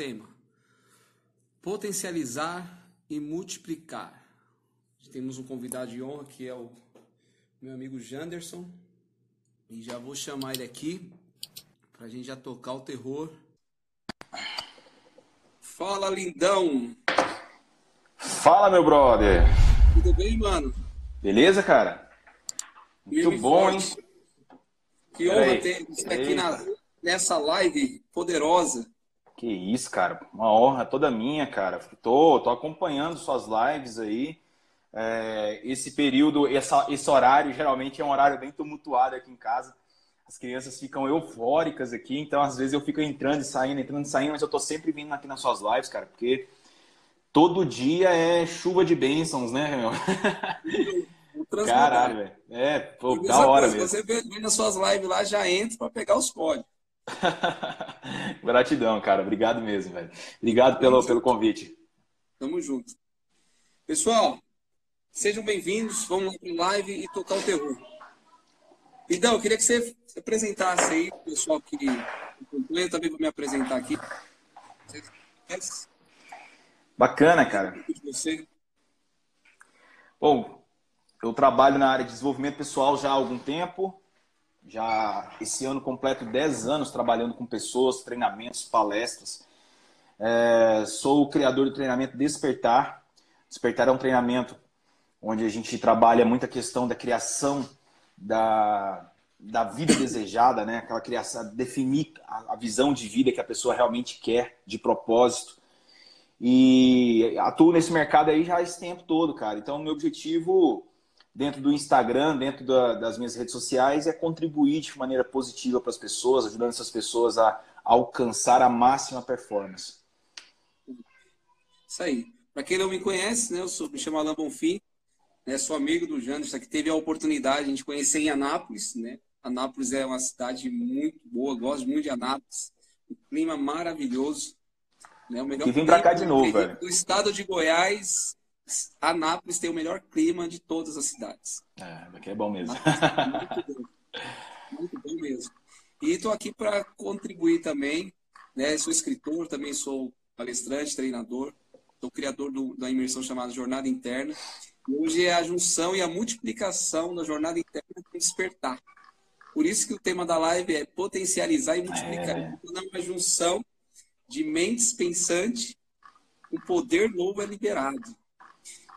tema: potencializar e multiplicar. Temos um convidado de honra que é o meu amigo Janderson. E já vou chamar ele aqui pra gente já tocar o terror. Fala, lindão! Fala, meu brother! Tudo bem, mano? Beleza, cara? Muito bom, hein? Que honra ter você aqui na, nessa live poderosa. Que isso, cara. Uma honra toda minha, cara. Tô, tô acompanhando suas lives aí. É, esse período, essa, esse horário, geralmente é um horário bem tumultuado aqui em casa. As crianças ficam eufóricas aqui, então às vezes eu fico entrando e saindo, entrando e saindo, mas eu tô sempre vindo aqui nas suas lives, cara, porque todo dia é chuva de bênçãos, né, meu? Caralho, velho. É, pô, da hora mesmo. Você vê nas suas lives lá, já entra para pegar os códigos. Gratidão, cara. Obrigado mesmo, velho. Obrigado pelo, pelo convite. Tamo junto. Pessoal, sejam bem-vindos. Vamos lá para live e tocar o terror. Então, eu queria que você se apresentasse aí, pessoal que acompanha. Também vou me apresentar aqui. Bacana, cara. Bom, eu trabalho na área de desenvolvimento pessoal já há algum tempo já esse ano completo 10 anos trabalhando com pessoas, treinamentos, palestras. É, sou o criador do treinamento Despertar. Despertar é um treinamento onde a gente trabalha muita questão da criação da, da vida desejada, né? Aquela criação, definir a, a visão de vida que a pessoa realmente quer, de propósito. E atuo nesse mercado aí já esse tempo todo, cara. Então, meu objetivo dentro do Instagram, dentro da, das minhas redes sociais, é contribuir de maneira positiva para as pessoas, ajudando essas pessoas a, a alcançar a máxima performance. Isso aí. Para quem não me conhece, né, eu sou, me chamo Alain Bonfim, né, sou amigo do Janderson, que teve a oportunidade de conhecer em Anápolis. Né? Anápolis é uma cidade muito boa, gosto muito de Anápolis. Um clima maravilhoso. Né? O melhor que vim para cá de novo, velho. Do estado de Goiás, Anápolis tem o melhor clima de todas as cidades. É, aqui é bom mesmo. muito bom. Muito bom mesmo. E estou aqui para contribuir também. Né? Sou escritor, também sou palestrante, treinador. Sou criador do, da imersão chamada Jornada Interna. E hoje é a junção e a multiplicação da jornada interna com despertar. Por isso que o tema da live é potencializar e multiplicar. É. Então, é uma junção de mentes pensantes, o poder novo é liberado.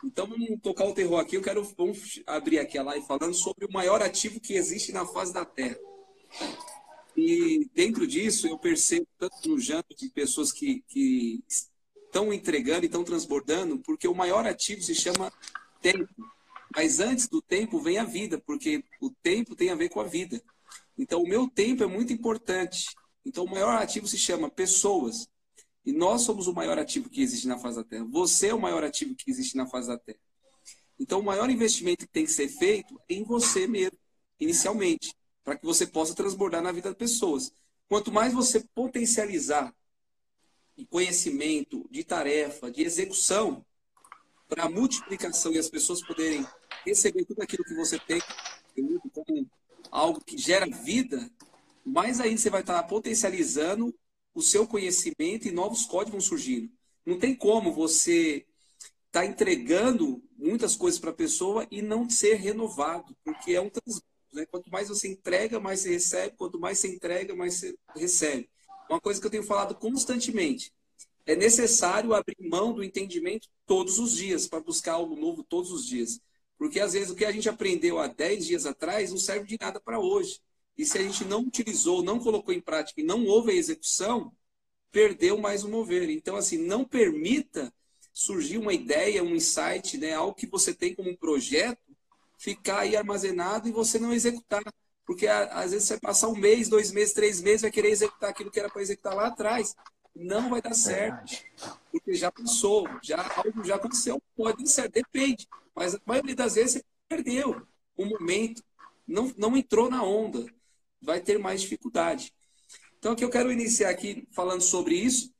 Então vamos tocar o terror aqui. Eu quero vamos abrir aqui a live falando sobre o maior ativo que existe na face da Terra. E dentro disso eu percebo tanto no janto de pessoas que, que estão entregando e estão transbordando, porque o maior ativo se chama tempo. Mas antes do tempo vem a vida, porque o tempo tem a ver com a vida. Então o meu tempo é muito importante. Então o maior ativo se chama pessoas. E nós somos o maior ativo que existe na face da Terra. Você é o maior ativo que existe na face da Terra. Então, o maior investimento que tem que ser feito é em você mesmo, inicialmente, para que você possa transbordar na vida das pessoas. Quanto mais você potencializar de conhecimento, de tarefa, de execução, para multiplicação e as pessoas poderem receber tudo aquilo que você tem como algo que gera vida, mais ainda você vai estar potencializando o seu conhecimento e novos códigos vão surgindo. Não tem como você estar tá entregando muitas coisas para a pessoa e não ser renovado, porque é um transbordo. Né? Quanto mais você entrega, mais você recebe. Quanto mais você entrega, mais você recebe. Uma coisa que eu tenho falado constantemente. É necessário abrir mão do entendimento todos os dias, para buscar algo novo todos os dias. Porque às vezes o que a gente aprendeu há 10 dias atrás não serve de nada para hoje. E se a gente não utilizou, não colocou em prática e não houve a execução, perdeu mais o mover. Então, assim, não permita surgir uma ideia, um insight, né, algo que você tem como um projeto, ficar aí armazenado e você não executar. Porque às vezes você vai passar um mês, dois meses, três meses, vai querer executar aquilo que era para executar lá atrás. Não vai dar certo. Porque já passou, já, algo já aconteceu. Pode dar certo, depende. Mas a maioria das vezes você perdeu o momento, não, não entrou na onda vai ter mais dificuldade. Então, aqui eu quero iniciar aqui falando sobre isso,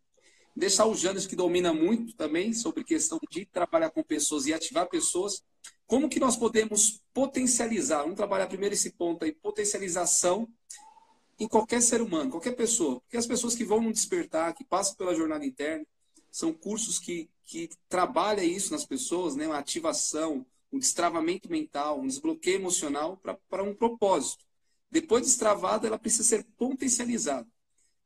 deixar o Janes, que domina muito também sobre questão de trabalhar com pessoas e ativar pessoas. Como que nós podemos potencializar? Vamos trabalhar primeiro esse ponto aí, potencialização em qualquer ser humano, qualquer pessoa. Porque as pessoas que vão no despertar, que passam pela jornada interna, são cursos que, que trabalham isso nas pessoas, né? uma ativação, um destravamento mental, um desbloqueio emocional para um propósito. Depois de destravada, ela precisa ser potencializada.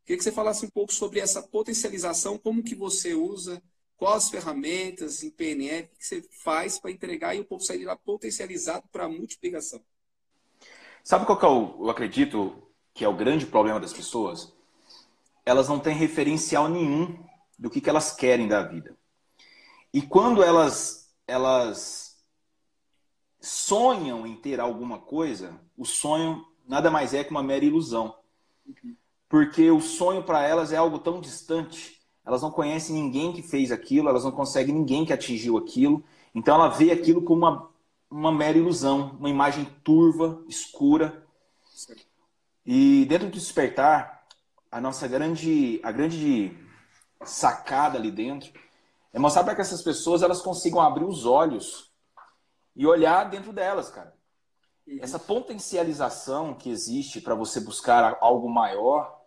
Queria que você falasse um pouco sobre essa potencialização, como que você usa, quais as ferramentas em PNL que você faz para entregar e o povo sair lá potencializado para a multiplicação. Sabe qual que eu, eu acredito que é o grande problema das pessoas? Elas não têm referencial nenhum do que, que elas querem da vida. E quando elas, elas sonham em ter alguma coisa, o sonho nada mais é que uma mera ilusão. Uhum porque o sonho para elas é algo tão distante. Elas não conhecem ninguém que fez aquilo, elas não conseguem ninguém que atingiu aquilo. Então ela vê aquilo como uma, uma mera ilusão, uma imagem turva, escura. E dentro do despertar, a nossa grande, a grande sacada ali dentro é mostrar para que essas pessoas elas consigam abrir os olhos e olhar dentro delas, cara. Essa potencialização que existe para você buscar algo maior,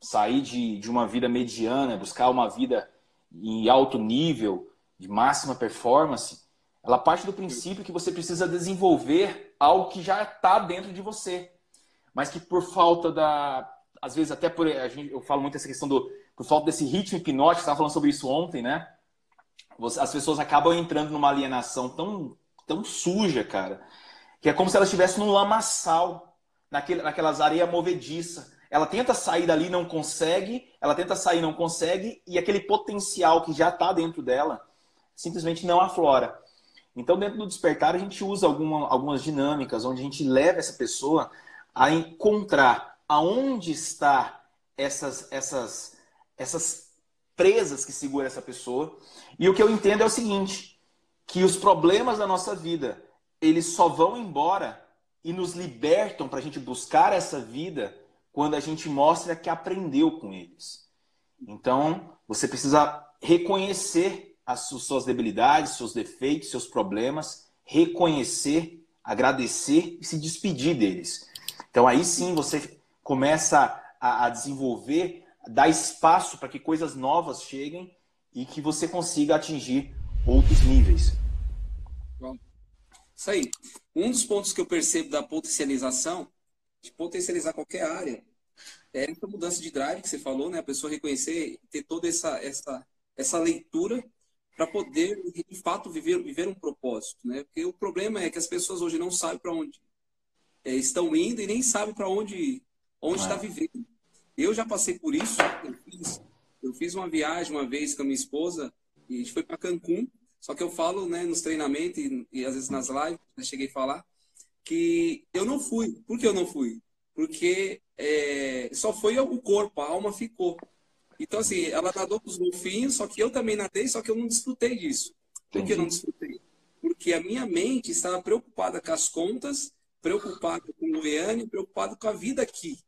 sair de, de uma vida mediana, buscar uma vida em alto nível, de máxima performance, ela parte do princípio que você precisa desenvolver algo que já está dentro de você, mas que por falta da, às vezes até por gente, eu falo muito essa questão do por falta desse ritmo hipnótico, estava falando sobre isso ontem, né? As pessoas acabam entrando numa alienação tão tão suja, cara, que é como se elas estivessem num lamaçal, naquele, naquelas areias movediças ela tenta sair dali, não consegue, ela tenta sair, não consegue, e aquele potencial que já está dentro dela simplesmente não aflora. Então, dentro do despertar, a gente usa alguma, algumas dinâmicas onde a gente leva essa pessoa a encontrar aonde está essas, essas, essas presas que seguram essa pessoa. E o que eu entendo é o seguinte, que os problemas da nossa vida, eles só vão embora e nos libertam para a gente buscar essa vida quando a gente mostra que aprendeu com eles. Então, você precisa reconhecer as suas debilidades, seus defeitos, seus problemas, reconhecer, agradecer e se despedir deles. Então, aí sim você começa a, desenvolver, dar espaço para que coisas novas cheguem e que você consiga atingir outros níveis. Bom, isso aí. Um dos pontos que eu percebo da potencialização de potencializar qualquer área. É essa mudança de drive que você falou, né? A pessoa reconhecer, ter toda essa, essa, essa leitura para poder, de fato, viver, viver um propósito, né? Porque o problema é que as pessoas hoje não sabem para onde é, estão indo e nem sabem para onde onde está vivendo. Eu já passei por isso. Eu fiz, eu fiz uma viagem uma vez com a minha esposa e a gente foi para Cancún. Só que eu falo, né, nos treinamentos e, e às vezes nas lives, já cheguei a falar, que eu não fui. Por que eu não fui? Porque é, só foi o corpo, a alma ficou. Então, assim, ela nadou com os golfinhos, só que eu também nadei, só que eu não desfrutei disso. Por que eu não desfrutei? Porque a minha mente estava preocupada com as contas, preocupada com o Goiânia, preocupada com a vida aqui.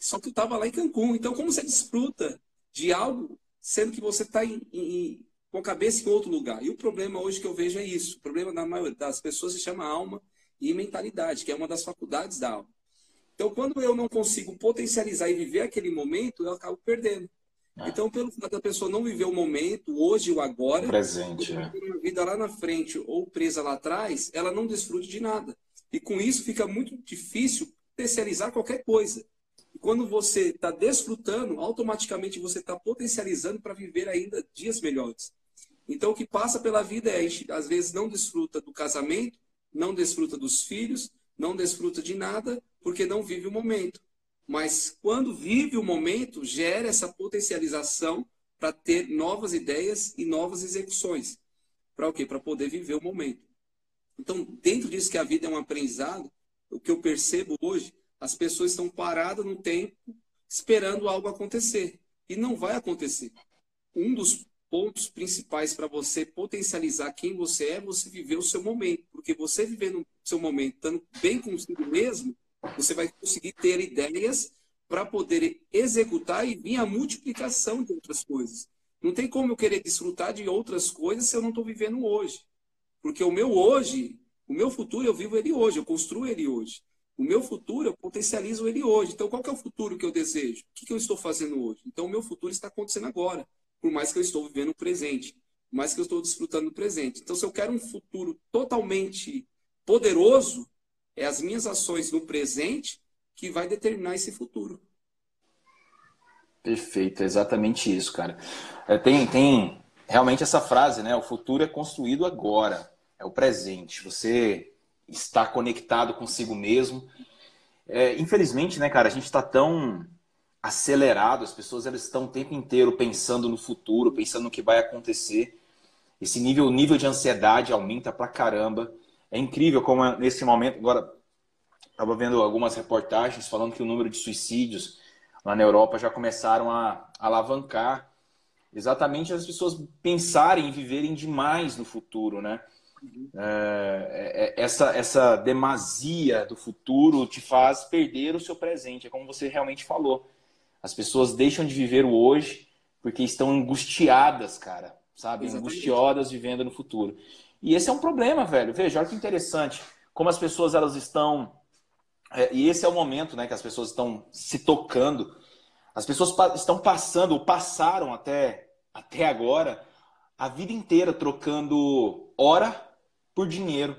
Só que eu estava lá em Cancún. Então, como você desfruta de algo, sendo que você está com a cabeça em outro lugar? E o problema hoje que eu vejo é isso. O problema da maioria das pessoas se chama alma e mentalidade, que é uma das faculdades da alma. Então, quando eu não consigo potencializar e viver aquele momento, eu acabo perdendo. É. Então, pelo fato da pessoa não viver o momento, hoje ou agora, presente, é. uma vida lá na frente ou presa lá atrás, ela não desfrute de nada. E com isso fica muito difícil potencializar qualquer coisa. E quando você está desfrutando, automaticamente você está potencializando para viver ainda dias melhores. Então, o que passa pela vida é, a gente, às vezes, não desfruta do casamento, não desfruta dos filhos, não desfruta de nada, porque não vive o momento. Mas quando vive o momento, gera essa potencialização para ter novas ideias e novas execuções. Para o quê? Para poder viver o momento. Então, dentro disso que a vida é um aprendizado, o que eu percebo hoje, as pessoas estão paradas no tempo esperando algo acontecer. E não vai acontecer. Um dos pontos principais para você potencializar quem você é, você viver o seu momento. Porque você vivendo o seu momento, estando bem consigo mesmo, você vai conseguir ter ideias para poder executar e vir a multiplicação de outras coisas. Não tem como eu querer desfrutar de outras coisas se eu não estou vivendo hoje. Porque o meu hoje, o meu futuro, eu vivo ele hoje, eu construo ele hoje. O meu futuro, eu potencializo ele hoje. Então, qual é o futuro que eu desejo? O que, que eu estou fazendo hoje? Então, o meu futuro está acontecendo agora, por mais que eu estou vivendo o presente, por mais que eu estou desfrutando do presente. Então, se eu quero um futuro totalmente poderoso, é as minhas ações no presente que vai determinar esse futuro. Perfeito, é exatamente isso, cara. É, tem, tem realmente essa frase, né? O futuro é construído agora, é o presente. Você está conectado consigo mesmo. É, infelizmente, né, cara, a gente está tão acelerado, as pessoas elas estão o tempo inteiro pensando no futuro, pensando no que vai acontecer. Esse nível, nível de ansiedade aumenta pra caramba. É incrível como nesse momento, agora estava vendo algumas reportagens falando que o número de suicídios lá na Europa já começaram a alavancar exatamente as pessoas pensarem e viverem demais no futuro, né? É, é, essa, essa demasia do futuro te faz perder o seu presente, é como você realmente falou. As pessoas deixam de viver o hoje porque estão angustiadas, cara, sabe? Exatamente. Angustiadas vivendo no futuro. E esse é um problema, velho. Veja, olha que interessante. Como as pessoas elas estão. É, e esse é o momento né, que as pessoas estão se tocando. As pessoas pa estão passando, ou passaram até, até agora, a vida inteira trocando hora por dinheiro,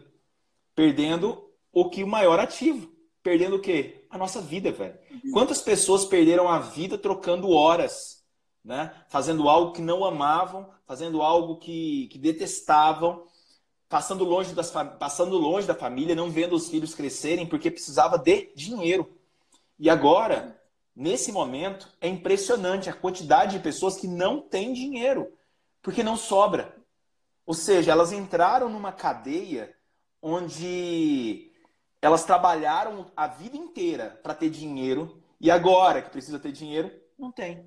perdendo o que o maior ativo. Perdendo o quê? A nossa vida, velho. Quantas pessoas perderam a vida trocando horas, né? Fazendo algo que não amavam, fazendo algo que, que detestavam, passando longe, das, passando longe da família, não vendo os filhos crescerem porque precisava de dinheiro. E agora, nesse momento, é impressionante a quantidade de pessoas que não têm dinheiro, porque não sobra. Ou seja, elas entraram numa cadeia onde elas trabalharam a vida inteira para ter dinheiro e agora que precisa ter dinheiro, não tem.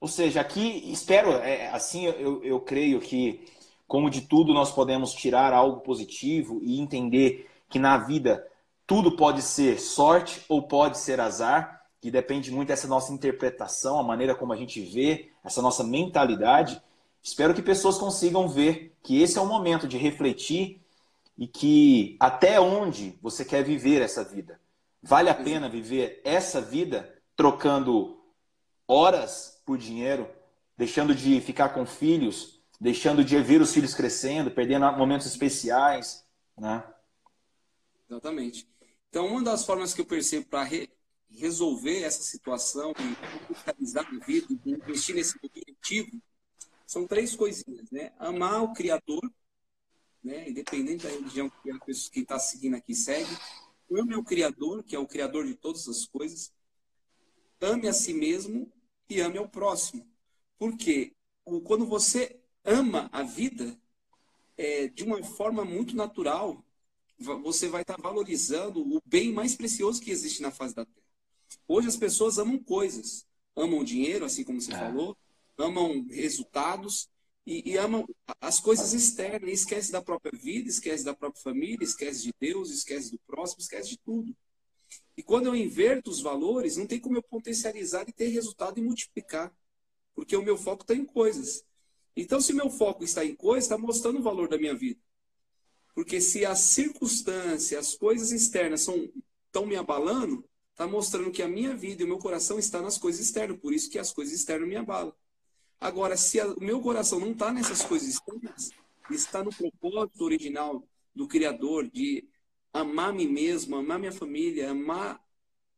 Ou seja, aqui, espero, é, assim eu, eu creio que, como de tudo, nós podemos tirar algo positivo e entender que na vida tudo pode ser sorte ou pode ser azar, que depende muito dessa nossa interpretação, a maneira como a gente vê, essa nossa mentalidade. Espero que pessoas consigam ver que esse é o momento de refletir e que até onde você quer viver essa vida. Vale a pena viver essa vida trocando horas por dinheiro, deixando de ficar com filhos, deixando de ver os filhos crescendo, perdendo momentos especiais, né? Exatamente. Então, uma das formas que eu percebo para re resolver essa situação e capitalizar a vida, investir nesse objetivo, são três coisinhas, né? Amar o Criador, né? Independente da religião que a pessoa que está seguindo aqui segue. Ame o Criador, que é o Criador de todas as coisas. Ame a si mesmo e ame ao próximo. Porque quando você ama a vida, é, de uma forma muito natural, você vai estar tá valorizando o bem mais precioso que existe na face da Terra. Hoje as pessoas amam coisas, amam dinheiro, assim como você é. falou, amam resultados e, e, amam as coisas externas, esquece da própria vida, esquece da própria família, esquece de Deus, esquece do próximo, esquece de tudo. E quando eu inverto os valores, não tem como eu potencializar e ter resultado e multiplicar, porque o meu foco está em coisas. Então, se meu foco está em coisas, está mostrando o valor da minha vida. Porque se as circunstâncias, as coisas externas estão me abalando, está mostrando que a minha vida e o meu coração está nas coisas externas. Por isso que as coisas externas me abalam. Agora, se o meu coração não está nessas coisas externas, está no propósito original do Criador de amar mim mesmo, amar minha família, amar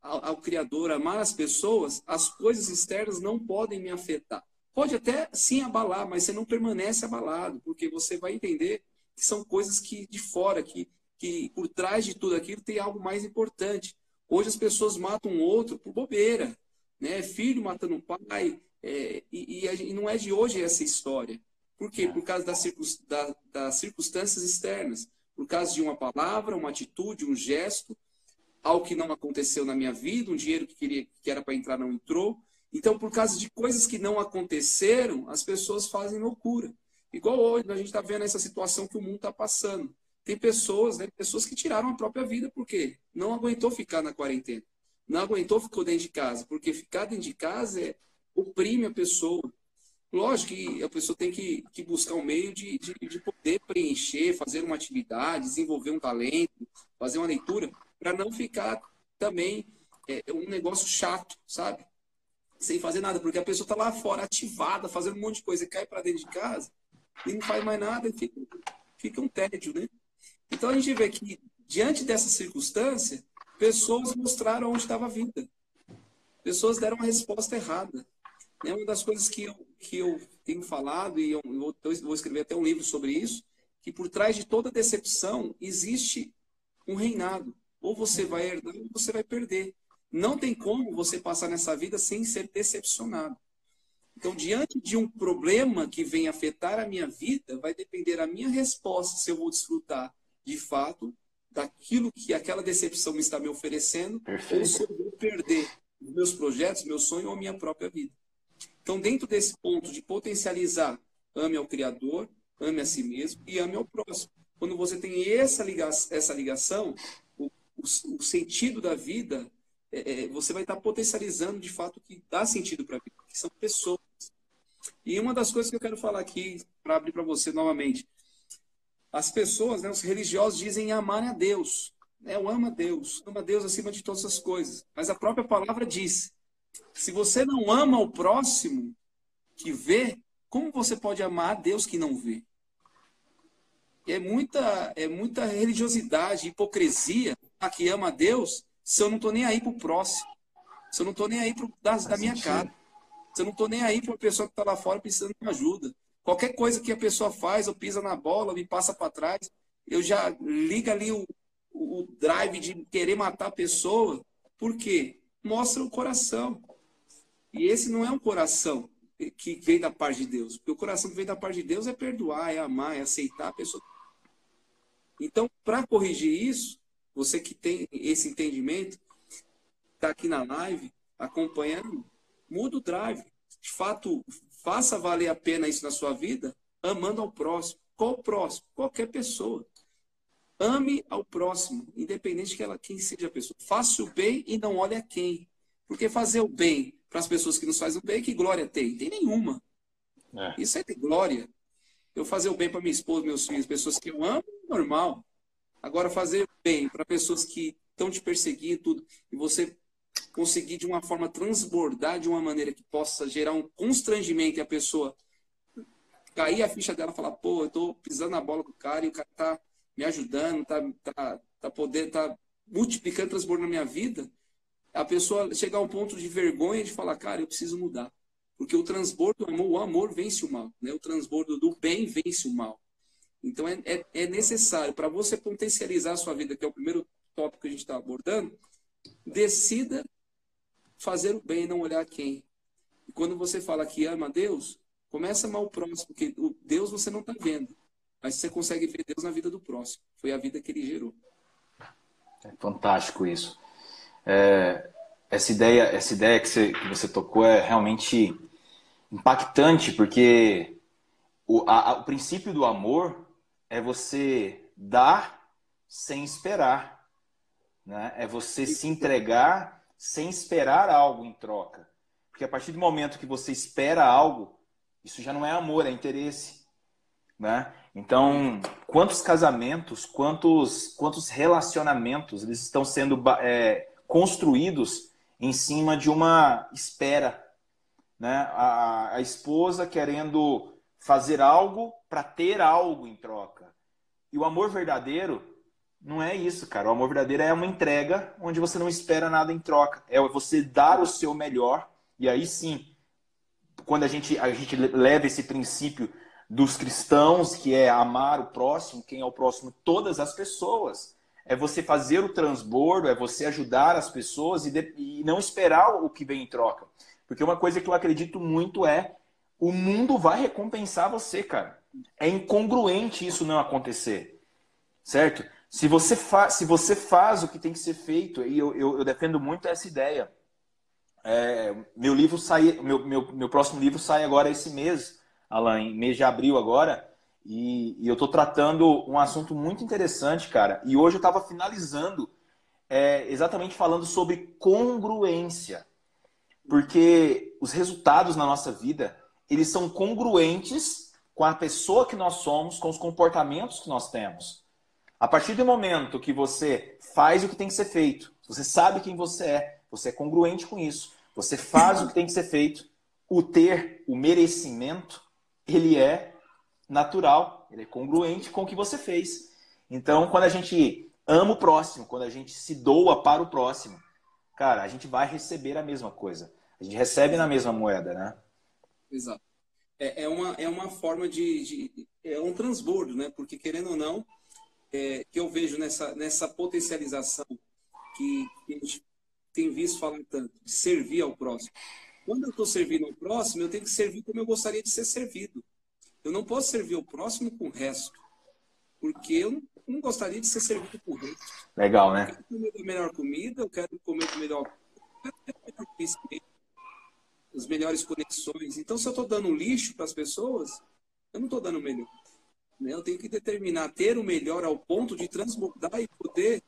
ao, ao Criador, amar as pessoas, as coisas externas não podem me afetar. Pode até sim abalar, mas você não permanece abalado, porque você vai entender que são coisas que de fora, que, que por trás de tudo aquilo tem algo mais importante. Hoje as pessoas matam um outro por bobeira, né? Filho matando o pai, é, e, e, não é de hoje essa história. Por quê? Por causa das, da, das circunstâncias externas. Por causa de uma palavra, uma atitude, um gesto, algo que não aconteceu na minha vida, um dinheiro que, queria, que era para entrar não entrou. Então, por causa de coisas que não aconteceram, as pessoas fazem loucura. Igual hoje, a gente está vendo essa situação que o mundo está passando. Tem pessoas, né, pessoas que tiraram a própria vida porque não aguentou ficar na quarentena. Não aguentou, ficou dentro de casa. Porque ficar dentro de casa é, oprime a pessoa. Lógico que a pessoa tem que, que buscar um meio de, de, de, poder preencher, fazer uma atividade, desenvolver um talento, fazer uma leitura, para não ficar também é, é um negócio chato, sabe? Sem fazer nada, porque a pessoa está lá fora ativada, fazendo um monte de coisa, cai para dentro de casa e não faz mais nada e fica, fica um tédio, né? Então a gente vê que, diante dessa circunstância, pessoas mostraram onde estava a vida. Pessoas deram uma resposta errada. É uma das coisas que eu, que eu tenho falado, e eu, eu vou escrever até um livro sobre isso, que por trás de toda decepção existe um reinado. Ou você vai herdar ou você vai perder. Não tem como você passar nessa vida sem ser decepcionado. Então, diante de um problema que vem afetar a minha vida, vai depender a minha resposta se eu vou desfrutar de fato daquilo que aquela decepção está me oferecendo, Perfeito. ou se eu vou perder meus projetos, meu sonho ou minha própria vida. Então, dentro desse ponto de potencializar, ame ao Criador, ame a si mesmo e ame ao próximo. Quando você tem essa ligação, essa ligação o, o, o sentido da vida, é, é, você vai estar potencializando de fato o que dá sentido para a vida, que são pessoas. E uma das coisas que eu quero falar aqui, para abrir para você novamente, as pessoas, né, os religiosos dizem amar a Deus. Né? Eu amo a Deus, amo a Deus acima de todas as coisas. Mas a própria palavra diz: se você não ama o próximo que vê, como você pode amar a Deus que não vê? É muita, é muita religiosidade, hipocrisia a que ama a Deus se eu não estou nem aí para o próximo. Se eu não estou nem aí pro, da, da minha cara. Se eu não estou nem aí para uma pessoa que está lá fora precisando de ajuda. Qualquer coisa que a pessoa faz, ou pisa na bola, me passa para trás, eu já liga ali o, o drive de querer matar a pessoa. Por quê? Mostra o coração. E esse não é um coração que vem da parte de Deus. Porque o coração que vem da parte de Deus é perdoar, é amar, é aceitar a pessoa. Então, para corrigir isso, você que tem esse entendimento, está aqui na live, acompanhando, muda o drive. De fato, faça valer a pena isso na sua vida, amando ao próximo. Qual o próximo? Qualquer pessoa. Ame ao próximo, independente de que ela, quem seja a pessoa. Faça o bem e não olhe a quem. Porque fazer o bem para as pessoas que nos fazem o bem, que glória tem? Tem nenhuma. É. Isso é ter glória. Eu fazer o bem para minha esposa, meus filhos, pessoas que eu amo, normal. Agora, fazer o bem para pessoas que estão te perseguindo tudo, e você conseguir de uma forma transbordar de uma maneira que possa gerar um constrangimento e a pessoa cair a ficha dela e falar, pô, eu tô pisando na bola com o cara e o cara tá me ajudando, tá, tá, tá podendo, tá multiplicando, transbordando na minha vida, a pessoa chegar a um ponto de vergonha de falar, cara, eu preciso mudar. Porque o transbordo do amor, o amor vence o mal. Né? O transbordo do bem vence o mal. Então é, é, é necessário, para você potencializar a sua vida, que é o primeiro tópico que a gente está abordando, decida fazer o bem e não olhar quem. E quando você fala que ama Deus, começa a amar o próximo, porque Deus você não está vendo. Mas você consegue ver Deus na vida do próximo. Foi a vida que ele gerou. É fantástico isso. É, essa ideia, essa ideia que você, que você tocou é realmente impactante, porque o, a, o princípio do amor é você dar sem esperar. Né? É você se entregar sem esperar algo em troca. Porque a partir do momento que você espera algo, isso já não é amor, é interesse. Né? Então, quantos casamentos, quantos, quantos relacionamentos eles estão sendo é, construídos em cima de uma espera. Né? A, a esposa querendo fazer algo para ter algo em troca. E o amor verdadeiro não é isso, cara. O amor verdadeiro é uma entrega onde você não espera nada em troca. É você dar o seu melhor e aí sim, quando a gente, a gente leva esse princípio dos cristãos, que é amar o próximo, quem é o próximo, todas as pessoas é você fazer o transbordo, é você ajudar as pessoas e, de, e não esperar o que vem em troca. Porque uma coisa que eu acredito muito é o mundo vai recompensar você, cara. É incongruente isso não acontecer. Certo? Se você, fa se você faz o que tem que ser feito, e eu, eu, eu defendo muito essa ideia. É, meu livro sai, meu, meu, meu próximo livro sai agora esse mês, Alan, em mês de abril agora. E, e eu estou tratando um assunto muito interessante, cara. E hoje eu estava finalizando é, exatamente falando sobre congruência. Porque os resultados na nossa vida, eles são congruentes com a pessoa que nós somos, com os comportamentos que nós temos. A partir do momento que você faz o que tem que ser feito, Você sabe quem você é. Você é congruente com isso. Você faz o que tem que ser feito. O ter, o merecimento, ele é natural, ele é congruente com o que você fez. Então, quando a gente ama o próximo, quando a gente se doa para o próximo, cara, a gente vai receber a mesma coisa. A gente recebe na mesma moeda, né? Exato. É, é uma, é uma forma de, de, É um transbordo, né? Porque, querendo ou não, é, que eu vejo nessa, nessa potencialização que, que a gente tem visto falar tanto, de servir ao próximo. Quando eu estou servindo ao próximo, eu tenho que servir como eu gostaria de ser servido. Eu não posso servir ao próximo com o resto, porque eu não, gostaria de ser servido com o resto. Legal, né? Eu quero comer a melhor comida, eu quero comer o melhor, eu quero ter o melhor as melhores conexões. Então, se eu estou dando lixo para as pessoas, eu não estou dando o melhor. Né? Eu tenho que determinar ter o melhor ao ponto de transbordar e poder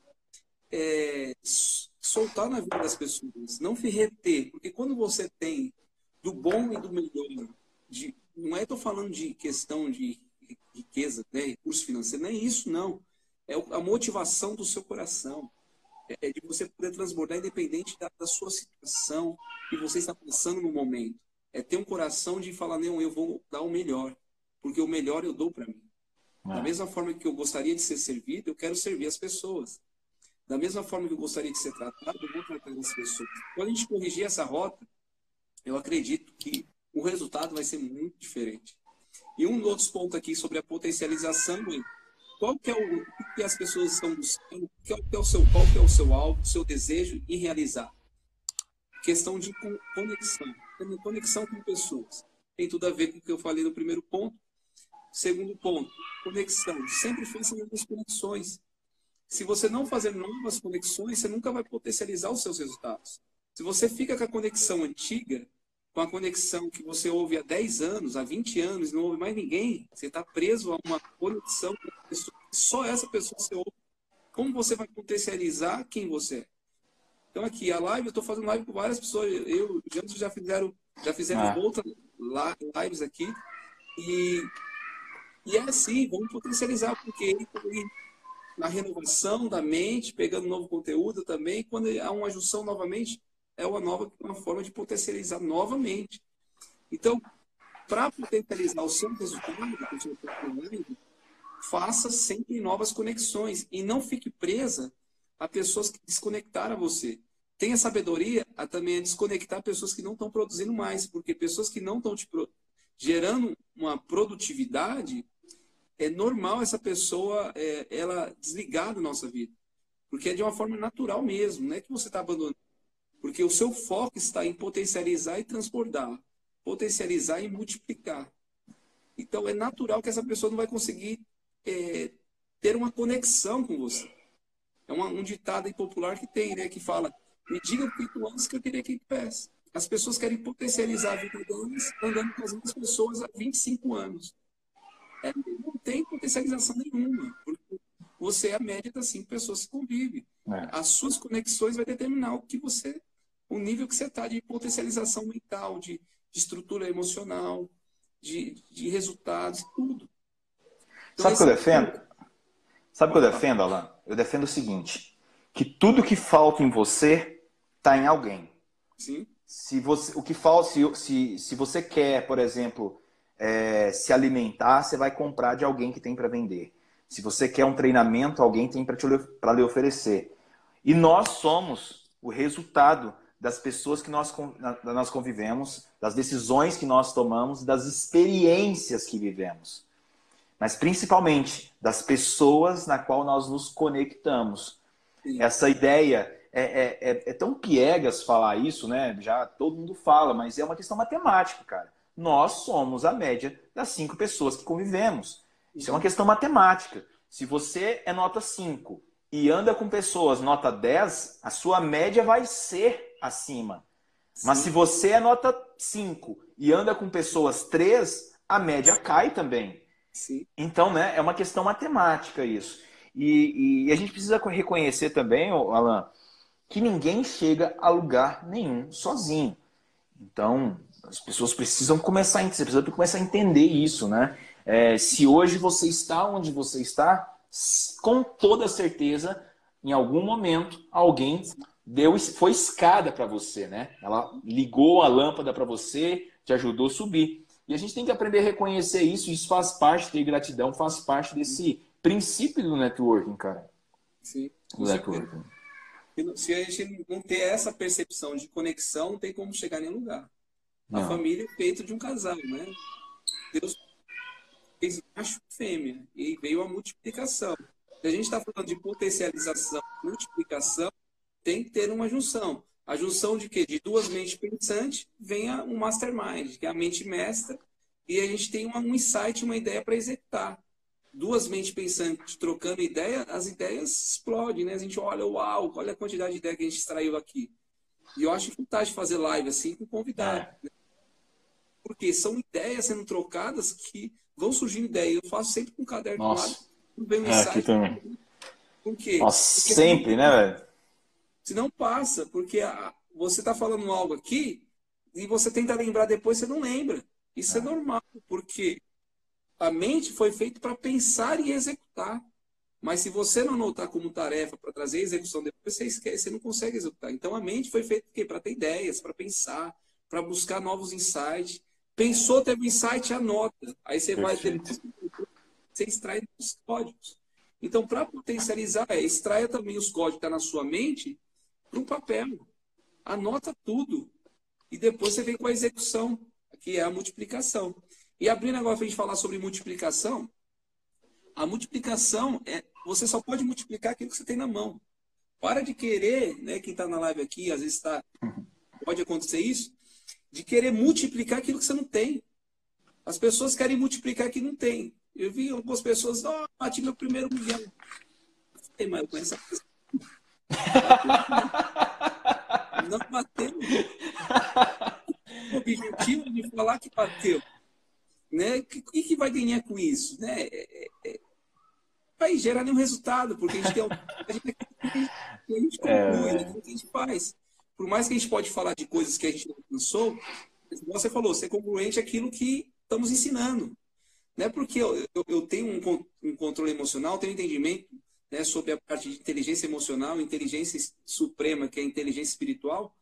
é, soltar na vida das pessoas, não se reter. Porque quando você tem do bom e do melhor, de, não é estou falando de questão de riqueza, né, recurso financeiro, não é isso, não. É a motivação do seu coração é de você poder transbordar independente da, da, sua situação que você está passando no momento. É ter um coração de falar, não, eu vou dar o melhor, porque o melhor eu dou para mim. É. Da mesma forma que eu gostaria de ser servido, eu quero servir as pessoas. Da mesma forma que eu gostaria de ser tratado, eu vou tratar as pessoas. Quando a gente corrigir essa rota, eu acredito que o resultado vai ser muito diferente. E um dos outros pontos aqui sobre a potencialização qual que é o, o que as pessoas estão buscando, qual que é o seu, qual que é o seu alvo, o seu desejo em realizar. Questão de conexão, conexão com pessoas. Tem tudo a ver com o que eu falei no primeiro ponto. Segundo ponto, conexão. Sempre faça novas conexões. Se você não fazer novas conexões, você nunca vai potencializar os seus resultados. Se você fica com a conexão antiga, com a conexão que você ouve há 10 anos, há 20 anos, não ouve mais ninguém, você está preso a uma conexão com uma pessoa, só essa pessoa você ouve. Como você vai potencializar quem você é? Então aqui, a live, eu estou fazendo live com várias pessoas, eu e já fizeram, já fizemos ah. outras lives aqui, e, e é assim, vamos potencializar, porque ele, na renovação da mente, pegando novo conteúdo também, quando há uma junção novamente, é uma nova uma forma de potencializar novamente. Então, para potencializar o seu resultado, seu faça sempre novas conexões e não fique presa a pessoas que desconectaram você. Tenha sabedoria a também desconectar pessoas que não estão produzindo mais, porque pessoas que não estão te pro... gerando uma produtividade, é normal essa pessoa é, ela desligar da nossa vida, porque é de uma forma natural mesmo, não é que você está abandonando. Porque o seu foco está em potencializar e transbordar, potencializar e multiplicar. Então é natural que essa pessoa não vai conseguir é, ter uma conexão com você. É uma, um ditado popular que tem, né? Que fala: me diga o que tu andas que eu queria que tu peça. As pessoas querem potencializar a vida delas andando com as mesmas pessoas há 25 anos. É, não tem potencialização nenhuma, porque você é a média das cinco pessoas que convive. É. As suas conexões vai determinar o que você o nível que você está de potencialização mental, de, de estrutura emocional, de, de resultados, tudo. Então, Sabe o que eu é defendo? Sabe o que eu defendo, Alan? Eu defendo o seguinte: que tudo que falta em você está em alguém. Sim. Se você, o que falta, se, se, se você quer, por exemplo, é, se alimentar, você vai comprar de alguém que tem para vender. Se você quer um treinamento, alguém tem para lhe oferecer. E nós somos o resultado das pessoas que nós, nós convivemos, das decisões que nós tomamos, das experiências que vivemos. Mas principalmente das pessoas na qual nós nos conectamos. Sim. Essa ideia é, é, é, é, tão piegas falar isso, né? Já todo mundo fala, mas é uma questão matemática, cara. Nós somos a média das cinco pessoas que convivemos. Isso é uma questão matemática. Se você é nota 5 e anda com pessoas nota 10, a sua média vai ser acima. Sim. Mas se você é nota 5 e anda com pessoas 3, a média cai também. Sim. Então, né, é uma questão matemática isso. E, e, a gente precisa reconhecer também, Alan, que ninguém chega a lugar nenhum sozinho. Então, as pessoas precisam começar a, você precisa começar a entender isso, né? É, se hoje você está onde você está, com toda certeza, em algum momento, alguém deu, foi escada para você, né? Ela ligou a lâmpada para você, te ajudou a subir. E a gente tem que aprender a reconhecer isso, isso faz parte, ter gratidão faz parte desse princípio do networking, cara. Sim. Do networking. Se a gente não ter essa percepção de conexão, não tem como chegar em nenhum lugar. A não. família é feita de um casal, né? Deus fez macho e fêmea e veio a multiplicação. Se a gente está falando de potencialização, multiplicação, tem que ter uma junção. A junção de quê? De duas mentes pensantes vem um mastermind, que é a mente mestra, e a gente tem uma, um insight, uma ideia para executar. Duas mentes pensantes trocando ideia, as ideias explodem, né? A gente olha, uau, olha a quantidade de ideia que a gente extraiu aqui. E eu acho fantástico fazer live assim com convidado. É. Né? Porque são ideias sendo trocadas que vão surgindo ideias. Eu faço sempre com um caderno Nossa. do lado. Vem um é, aqui também. Por quê? Nossa, porque sempre, né, velho? Se não passa, porque a, você está falando algo aqui e você tenta lembrar depois, você não lembra. Isso é, é normal, porque a mente foi feita para pensar e executar. Mas se você não anotar como tarefa para trazer a execução depois, você esquece, você não consegue executar. Então a mente foi feita para ter ideias, para pensar, para buscar novos insights. Pensou, teve um insight, anota. Aí você Perfeito. vai você extrai os códigos. Então, para potencializar, é, extraia também os códigos que estão tá na sua mente para um papel. Anota tudo. E depois você vem com a execução, que é a multiplicação. E abrindo agora para a gente falar sobre multiplicação, a multiplicação é você só pode multiplicar aquilo que você tem na mão. Para de querer, né? Quem está na live aqui, às vezes está. Pode acontecer isso, de querer multiplicar aquilo que você não tem. As pessoas querem multiplicar aquilo que não tem. Eu vi algumas pessoas, ó, oh, bati meu primeiro milhão. Ei, mas eu conheço a pessoa não bateu. O objetivo de falar que bateu. Né? O que, que vai ganhar com isso? Né? É, é, é vai gerar nenhum resultado, porque a gente tem a gente, a gente conclui, é... né? o que a gente faz. Por mais que a gente pode falar de coisas que a gente não alcançou, você falou, ser congruente aquilo que estamos ensinando. Não é porque eu, eu, eu tenho um, um, controle emocional, tenho um entendimento né, sobre a parte de inteligência emocional, inteligência suprema, que é a inteligência espiritual,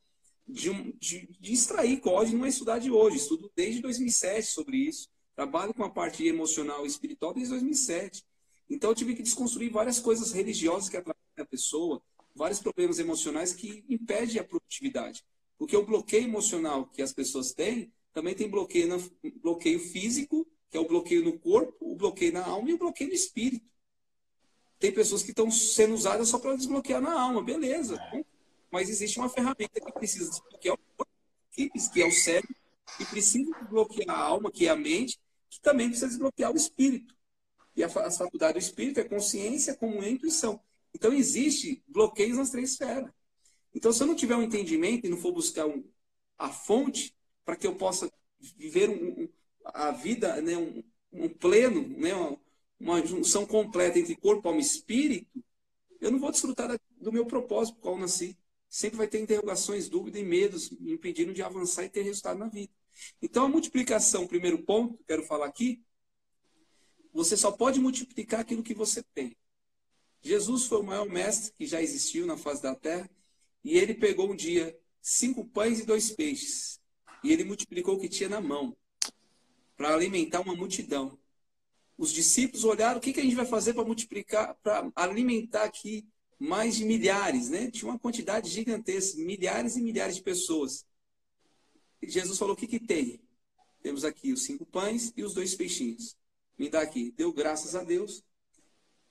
de, um, de, de extrair código não é estudar de hoje, estudo desde 2007 sobre isso, trabalho com a parte emocional e espiritual desde 2007. Então eu tive que desconstruir várias coisas religiosas que atrapalham a pessoa, vários problemas emocionais que impedem a produtividade. Porque o bloqueio emocional que as pessoas têm, também tem bloqueio, bloqueio físico, que é o bloqueio no corpo, o bloqueio na alma e o bloqueio no espírito. Tem pessoas que estão sendo usadas só para desbloquear na alma, beleza. Mas existe uma ferramenta que precisa desbloquear o corpo, que é o cérebro, e precisa desbloquear a alma, que é a mente, que também precisa desbloquear o espírito. E a, faculdade do espírito é consciência, como intuição. Então, existe bloqueios nas três esferas. Então, se eu não tiver um entendimento e não for buscar um, a fonte para que eu possa viver um, um, a vida, né, um, pleno, né, uma junção completa entre corpo, alma e espírito, eu não vou desfrutar do meu propósito qual eu nasci. Sempre vai ter interrogações, dúvidas e medos me impedindo de avançar e ter resultado na vida. Então, a multiplicação, primeiro ponto, que quero falar aqui, você só pode multiplicar aquilo que você tem. Jesus foi o maior mestre que já existiu na face da terra, e ele pegou um dia cinco pães e dois peixes, e ele multiplicou o que tinha na mão, para alimentar uma multidão os discípulos olharam o que, que a gente vai fazer para multiplicar, para alimentar aqui mais de milhares, né? Tinha uma quantidade gigantesca, milhares e milhares de pessoas. Jesus falou: o que, que tem? Temos aqui os cinco pães e os dois peixinhos. Me dá aqui. Deu graças a Deus.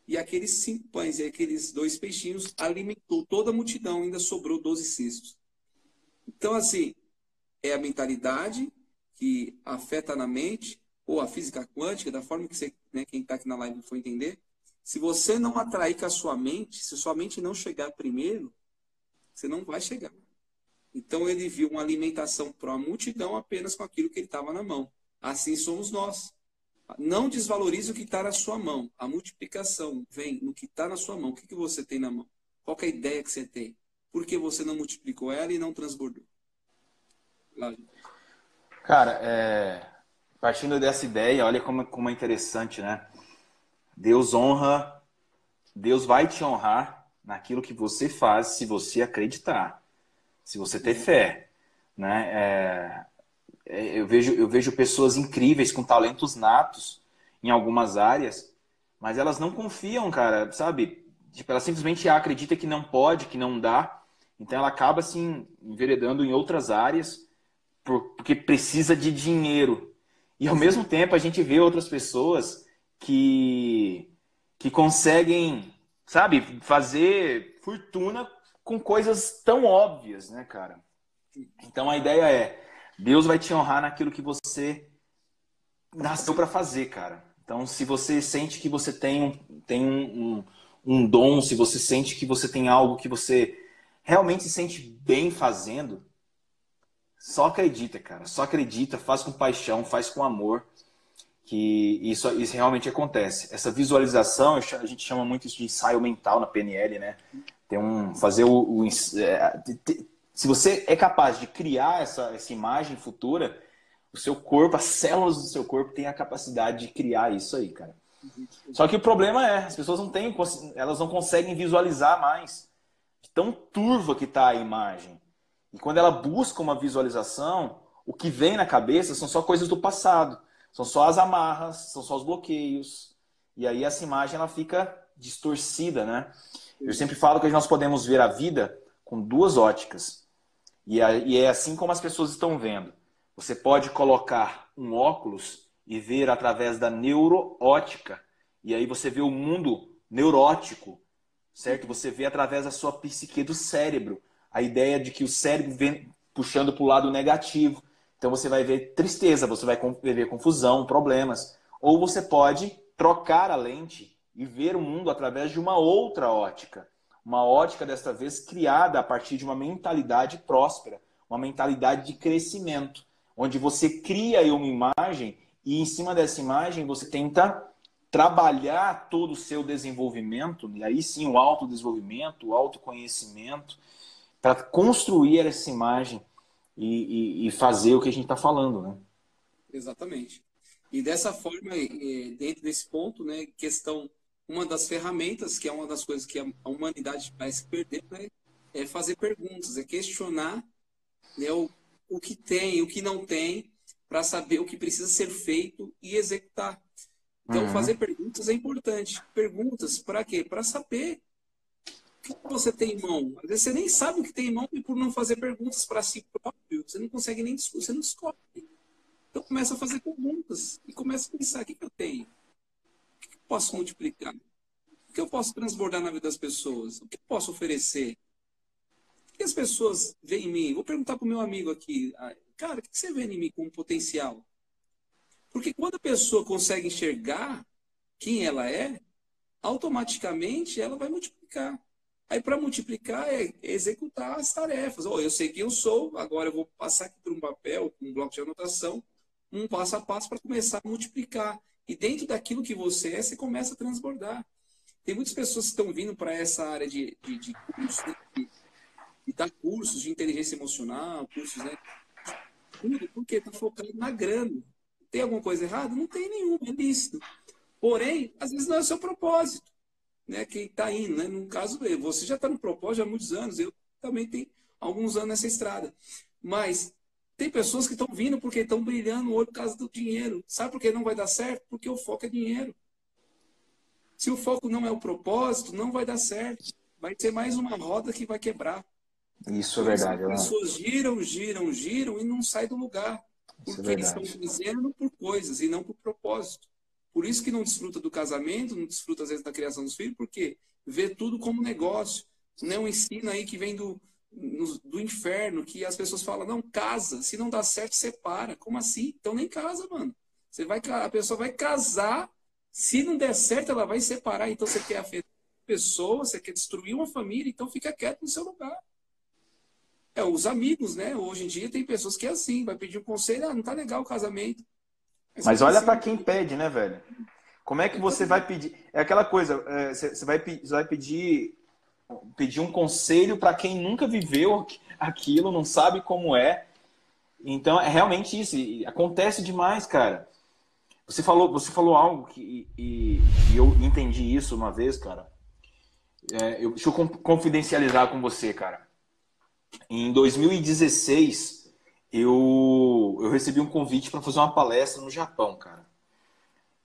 E aqueles cinco pães e aqueles dois peixinhos alimentou toda a multidão, ainda sobrou doze cestos. Então, assim, é a mentalidade que afeta na mente, ou a física quântica, da forma que você, né, quem está aqui na live for entender, se você não atrair com a sua mente, se sua mente não chegar primeiro, você não vai chegar. Então ele viu uma alimentação para a multidão apenas com aquilo que ele estava na mão. Assim somos nós. Não desvalorize o que está na sua mão. A multiplicação vem no que está na sua mão. O que, que você tem na mão? Qual é a ideia que você tem? Por que você não multiplicou ela e não transbordou? Cara, é... Partindo dessa ideia, olha como, como é interessante, né? Deus honra, Deus vai te honrar naquilo que você faz se você acreditar, se você ter fé. Né? É, é, eu, vejo, eu vejo pessoas incríveis com talentos natos em algumas áreas, mas elas não confiam, cara, sabe? Tipo, ela simplesmente acredita que não pode, que não dá, então ela acaba assim enveredando em outras áreas porque precisa de dinheiro. E ao mesmo tempo a gente vê outras pessoas que que conseguem, sabe, fazer fortuna com coisas tão óbvias, né, cara? Então a ideia é, Deus vai te honrar naquilo que você nasceu para fazer, cara. Então, se você sente que você tem, um, tem um, um, um dom, se você sente que você tem algo que você realmente se sente bem fazendo, só acredita, cara. Só acredita, faz com paixão, faz com amor, que isso, isso realmente acontece. Essa visualização, a gente chama muito isso de ensaio mental na PNL, né? Tem um fazer o, o é, se você é capaz de criar essa, essa imagem futura, o seu corpo, as células do seu corpo têm a capacidade de criar isso aí, cara. Só que o problema é, as pessoas não têm, elas não conseguem visualizar mais. Tão turva que está a imagem. E quando ela busca uma visualização, o que vem na cabeça são só coisas do passado. São só as amarras, são só os bloqueios. E aí essa imagem ela fica distorcida, né? Eu sempre falo que nós podemos ver a vida com duas óticas. E é assim como as pessoas estão vendo. Você pode colocar um óculos e ver através da neuroótica. E aí você vê o mundo neurótico, certo? Você vê através da sua psique do cérebro. A ideia de que o cérebro vem puxando para o lado negativo. Então você vai ver tristeza, você vai ver confusão, problemas. Ou você pode trocar a lente e ver o mundo através de uma outra ótica uma ótica desta vez criada a partir de uma mentalidade próspera, uma mentalidade de crescimento, onde você cria uma imagem e em cima dessa imagem você tenta trabalhar todo o seu desenvolvimento, e aí sim o autodesenvolvimento, o autoconhecimento, para construir essa imagem e, e, e, fazer o que a gente está falando, né? Exatamente. E dessa forma, eh, dentro desse ponto, né, questão uma das ferramentas, que é uma das coisas que a humanidade vai se perder, né? é fazer perguntas, é questionar né, o, o que tem, o que não tem, para saber o que precisa ser feito e executar. Então, uhum. fazer perguntas é importante. Perguntas para quê? Para saber o que você tem em mão. Às vezes você nem sabe o que tem em mão e por não fazer perguntas para si próprio, você não consegue nem você não descobre. Então começa a fazer perguntas e começa a pensar, o que, que eu tenho? Posso multiplicar? O que eu posso transbordar na vida das pessoas? O que eu posso oferecer? O que as pessoas veem em mim? Vou perguntar para o meu amigo aqui. Ah, cara, o que você vê em mim como potencial? Porque quando a pessoa consegue enxergar quem ela é, automaticamente ela vai multiplicar. Aí, para multiplicar, é executar as tarefas. Oh, eu sei quem eu sou, agora eu vou passar aqui por um papel, um bloco de anotação, um passo a passo para começar a multiplicar. E dentro daquilo que você é, você começa a transbordar. Tem muitas pessoas que estão vindo para essa área de, de, de cursos, né? de, de dar cursos de inteligência emocional, cursos, né? Tudo, porque está focado na grana. Tem alguma coisa errada? Não tem nenhuma, é lícito. Porém, às vezes não é o seu propósito. Né? Quem está indo, né? No caso, você já está no propósito há muitos anos, eu também tenho alguns anos nessa estrada. Mas tem pessoas que estão vindo porque estão brilhando o olho por causa do dinheiro. Sabe por que não vai dar certo? Porque o foco é dinheiro. Se o foco não é o propósito, não vai dar certo. Vai ser mais uma roda que vai quebrar. Isso é verdade. As pessoas giram, giram, giram e não saem do lugar. É porque é eles estão fazendo por coisas e não por propósito. Por isso que não desfruta do casamento, não desfruta às vezes da criação dos filhos, porque vê tudo como negócio. Não ensino aí que vem do, do inferno que as pessoas falam, não, casa, se não dá certo, separa. Como assim? Então nem casa, mano. Você vai, a pessoa vai casar, se não der certo, ela vai separar. Então você quer afetar a pessoa, você quer destruir uma família, então fica quieto no seu lugar. É, os amigos, né? Hoje em dia tem pessoas que é assim, vai pedir um conselho, ah, não tá legal o casamento. Mas, Mas olha assim, para quem pede, né, velho? Como é que você vai pedir? É aquela coisa, é, você vai, você vai pedir pedir um conselho para quem nunca viveu aquilo, não sabe como é. Então, é realmente isso. Acontece demais, cara. Você falou, você falou algo que e, e eu entendi isso uma vez, cara. É, eu, deixa eu confidencializar com você, cara. Em 2016, eu, eu recebi um convite para fazer uma palestra no Japão, cara.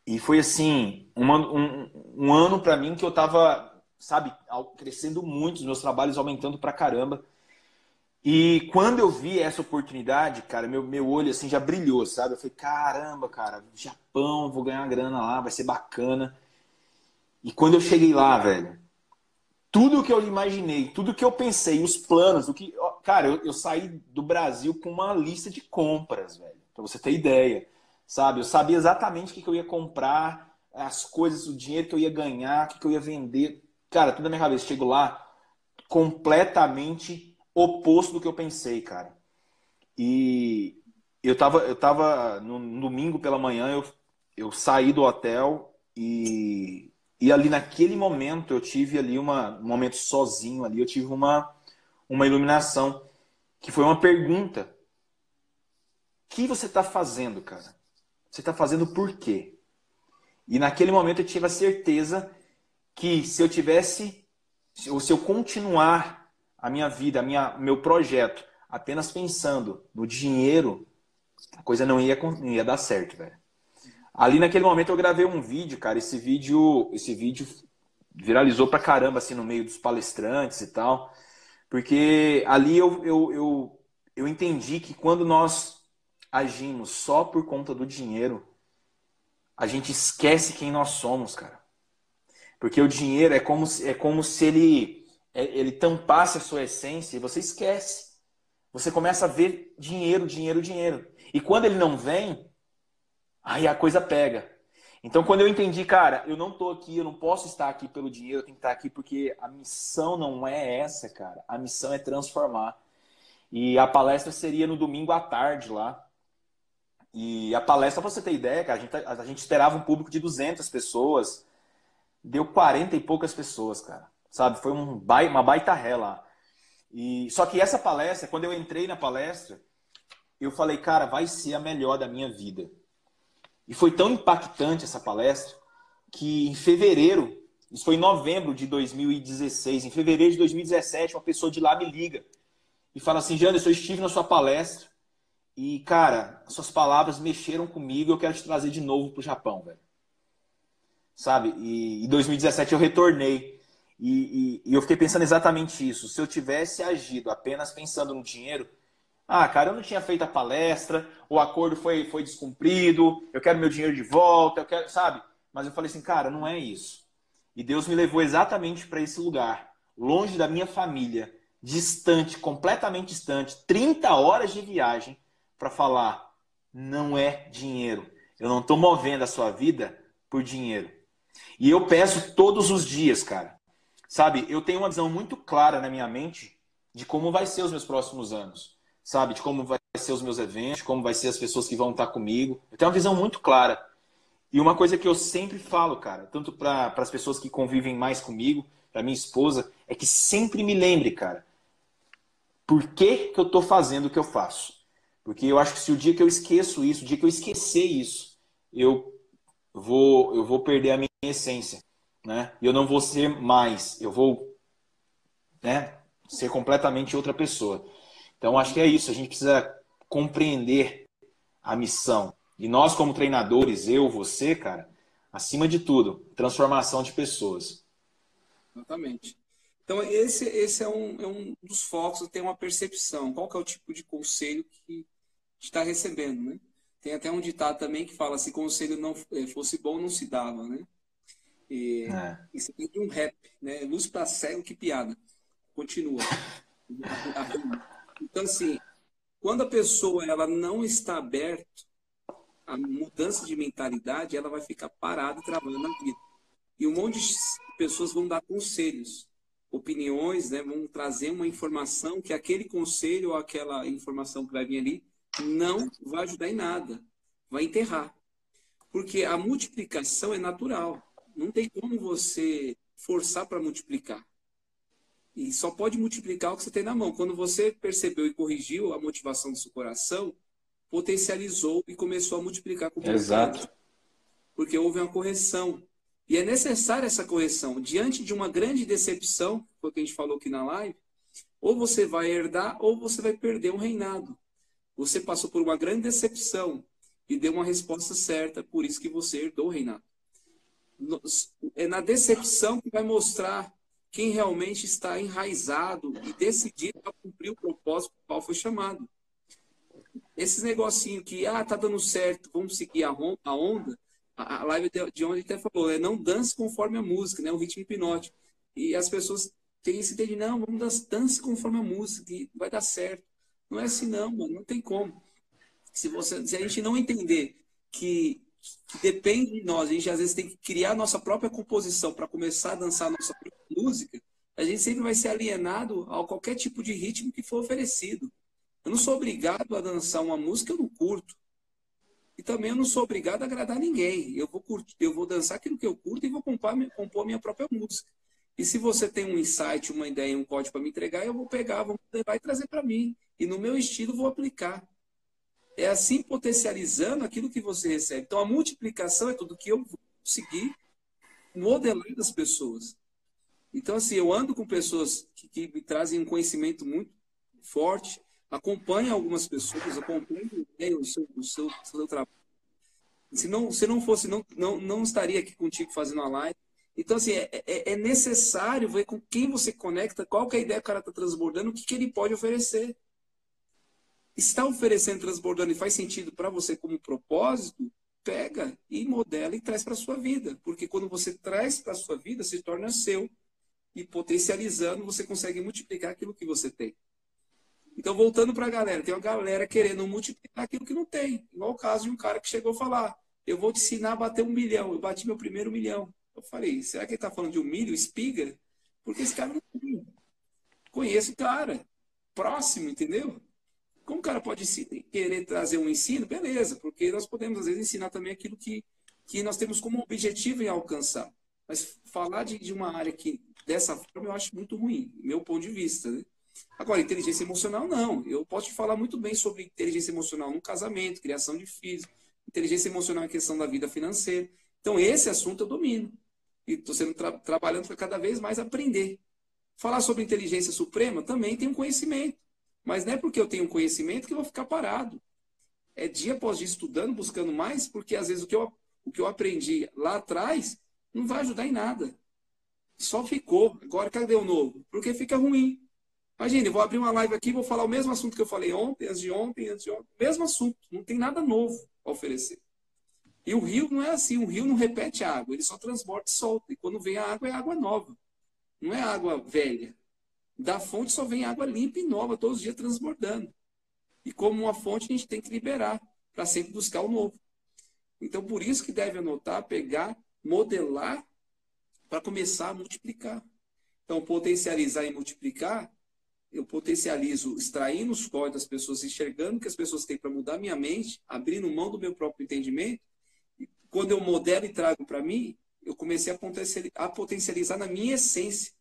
E foi assim, um, um, um ano para mim que eu tava, sabe, crescendo muito, os meus trabalhos aumentando pra caramba. E quando eu vi essa oportunidade, cara, meu, meu olho assim já brilhou, sabe? Eu falei, caramba, cara, Japão, vou ganhar grana lá, vai ser bacana. E quando eu cheguei lá, velho, tudo que eu imaginei, tudo que eu pensei, os planos, o que. Cara, eu, eu saí do Brasil com uma lista de compras, velho. Pra você ter ideia. Sabe? Eu sabia exatamente o que, eu ia comprar, as coisas, o dinheiro que eu ia ganhar, o que, que eu ia vender. Cara, tudo na minha cabeça. Chego lá completamente oposto do que eu pensei, cara. E eu tava, eu tava no, no domingo pela manhã, eu, eu saí do hotel e, e ali naquele momento eu tive ali uma, um momento sozinho ali, eu tive uma, uma iluminação que foi uma pergunta. O que você está fazendo, cara? Você está fazendo por quê? E naquele momento eu tive a certeza que se eu tivesse, ou se eu continuar a minha vida, a minha, meu projeto, apenas pensando no dinheiro, a coisa não ia, não ia dar certo, velho. Ali naquele momento eu gravei um vídeo, cara. Esse vídeo, esse vídeo viralizou pra caramba, assim, no meio dos palestrantes e tal. Porque ali eu, eu, eu, eu entendi que quando nós agimos só por conta do dinheiro, a gente esquece quem nós somos, cara. Porque o dinheiro é como, é como se ele, é, ele tampasse a sua essência e você esquece. Você começa a ver dinheiro, dinheiro, dinheiro. E quando ele não vem, aí a coisa pega. Então, quando eu entendi, cara, eu não tô aqui, eu não posso estar aqui pelo dinheiro, eu tenho que estar aqui porque a missão não é essa, cara. A missão é transformar. E a palestra seria no domingo à tarde lá. E a palestra, pra você ter ideia, cara, a gente, a gente esperava um público de 200 pessoas. Deu 40 e poucas pessoas, cara. Sabe? Foi um baita, uma baita ré lá. E, só que essa palestra, quando eu entrei na palestra, eu falei, cara, vai ser a melhor da minha vida. E foi tão impactante essa palestra que em fevereiro, isso foi em novembro de 2016, em fevereiro de 2017, uma pessoa de lá me liga e fala assim: Janderson, eu estive na sua palestra e, cara, suas palavras mexeram comigo eu quero te trazer de novo pro Japão, velho. Sabe? E em 2017 eu retornei. E, e, e, eu fiquei pensando exatamente isso. Se eu tivesse agido apenas pensando no dinheiro, ah, cara, eu não tinha feito a palestra, o acordo foi, foi descumprido, eu quero meu dinheiro de volta, eu quero, sabe? Mas eu falei assim, cara, não é isso. E Deus me levou exatamente para esse lugar, longe da minha família, distante, completamente distante, 30 horas de viagem, para falar: não é dinheiro. Eu não estou movendo a sua vida por dinheiro. E eu peço todos os dias, cara. Sabe, eu tenho uma visão muito clara na minha mente de como vai ser os meus próximos anos. Sabe, de como vai ser os meus eventos, como vai ser as pessoas que vão estar comigo. Eu tenho uma visão muito clara. E uma coisa que eu sempre falo, cara, tanto para as pessoas que convivem mais comigo, para minha esposa, é que sempre me lembre, cara, por que, que eu estou fazendo o que eu faço? Porque eu acho que se o dia que eu esqueço isso, o dia que eu esquecer isso, eu vou, eu vou perder a minha essência. Né? E eu não vou ser mais, eu vou né, ser completamente outra pessoa. Então acho que é isso, a gente precisa compreender a missão. E nós, como treinadores, eu, você, cara, acima de tudo, transformação de pessoas. Exatamente. Então, esse, esse é, um, é um dos focos, tem uma percepção. Qual que é o tipo de conselho que está recebendo, né? Tem até um ditado também que fala se conselho não eh, fosse bom não se dava, né? E, é. De um rap, né? Luz para cego que piada. Continua. então assim, quando a pessoa ela não está aberta a mudança de mentalidade, ela vai ficar parada travando na vida. E um monte de pessoas vão dar conselhos, opiniões, né? Vão trazer uma informação que aquele conselho ou aquela informação que vai vir ali não vai ajudar em nada, vai enterrar. Porque a multiplicação é natural. Não tem como você forçar para multiplicar. E só pode multiplicar o que você tem na mão. Quando você percebeu e corrigiu a motivação do seu coração, potencializou e começou a multiplicar com Exato. Porque houve uma correção. E é necessária essa correção. Diante de uma grande decepção, foi o que a gente falou aqui na live, ou você vai herdar ou você vai perder o reinado. Você passou por uma grande decepção e deu uma resposta certa, por isso que você herdou o reinado. É na decepção que vai mostrar quem realmente está enraizado e decidido a cumprir o propósito para o qual foi chamado. Esses negocinho que, ah, tá dando certo, vamos seguir a onda, a live de ontem até falou, é não dance conforme a música, né, o ritmo hipnótico. E as pessoas têm esse de, não, vamos dance conforme a música, que vai dar certo. Não é assim não, mano, não tem como. Se, você, se a gente não entender que, que depende de nós, a gente às vezes tem que criar a nossa própria composição para começar a dançar a nossa própria música, a gente sempre vai ser alienado a qualquer tipo de ritmo que for oferecido. Eu não sou obrigado a dançar uma música que eu não curto. E também eu não sou obrigado a agradar ninguém. Eu vou curtir, eu vou dançar aquilo que eu curto e vou compor, compor minha própria música. E se você tem um insight, uma ideia, um código para me entregar, eu vou pegar, vou levar e trazer para mim. E no meu estilo vou aplicar. É assim potencializando aquilo que você recebe. Então a multiplicação é tudo que eu vou conseguir modelar das pessoas. Então, assim, eu ando com pessoas que, que me trazem um conhecimento muito forte, acompanho algumas pessoas, acompanho né, o, seu, o, seu, o seu trabalho. Se não, se não fosse, não, não, não estaria aqui contigo fazendo a live. Então, assim, é, é, é necessário ver com quem você conecta, qual que é a ideia que o cara está transbordando, o que, que ele pode oferecer. Está oferecendo, transbordando e faz sentido para você como propósito, pega e modela e traz para a sua vida. Porque quando você traz para a sua vida, se torna seu e potencializando, você consegue multiplicar aquilo que você tem. Então, voltando para a galera, tem uma galera querendo multiplicar aquilo que não tem. Igual o caso de um cara que chegou a falar: Eu vou te ensinar a bater um milhão. Eu bati meu primeiro milhão. Eu falei: Será que ele está falando de um milho, espiga? Porque esse cara não. Conheço o cara, próximo, entendeu? Como o cara pode querer trazer um ensino? Beleza, porque nós podemos, às vezes, ensinar também aquilo que, que nós temos como objetivo em alcançar. Mas falar de, de uma área que dessa forma eu acho muito ruim, meu ponto de vista. Né? Agora, inteligência emocional, não. Eu posso te falar muito bem sobre inteligência emocional no casamento, criação de filhos, inteligência emocional em questão da vida financeira. Então, esse assunto eu domino. E estou sendo tra trabalhando para cada vez mais aprender. Falar sobre inteligência suprema também tem um conhecimento. Mas não é porque eu tenho conhecimento que eu vou ficar parado. É dia após dia estudando, buscando mais, porque às vezes o que eu, o que eu aprendi lá atrás não vai ajudar em nada. Só ficou. Agora cadê o novo? Porque fica ruim. Imagina, eu vou abrir uma live aqui vou falar o mesmo assunto que eu falei ontem, antes de ontem, antes de ontem. Mesmo assunto. Não tem nada novo a oferecer. E o rio não é assim. O rio não repete água. Ele só transborda e solta. E quando vem a água, é água nova. Não é água velha. Da fonte só vem água limpa e nova, todos os dias transbordando. E como uma fonte, a gente tem que liberar para sempre buscar o novo. Então, por isso que deve anotar, pegar, modelar para começar a multiplicar. Então, potencializar e multiplicar, eu potencializo extraindo os códigos das pessoas, enxergando o que as pessoas têm para mudar minha mente, abrindo mão do meu próprio entendimento. E quando eu modelo e trago para mim, eu comecei a potencializar na minha essência.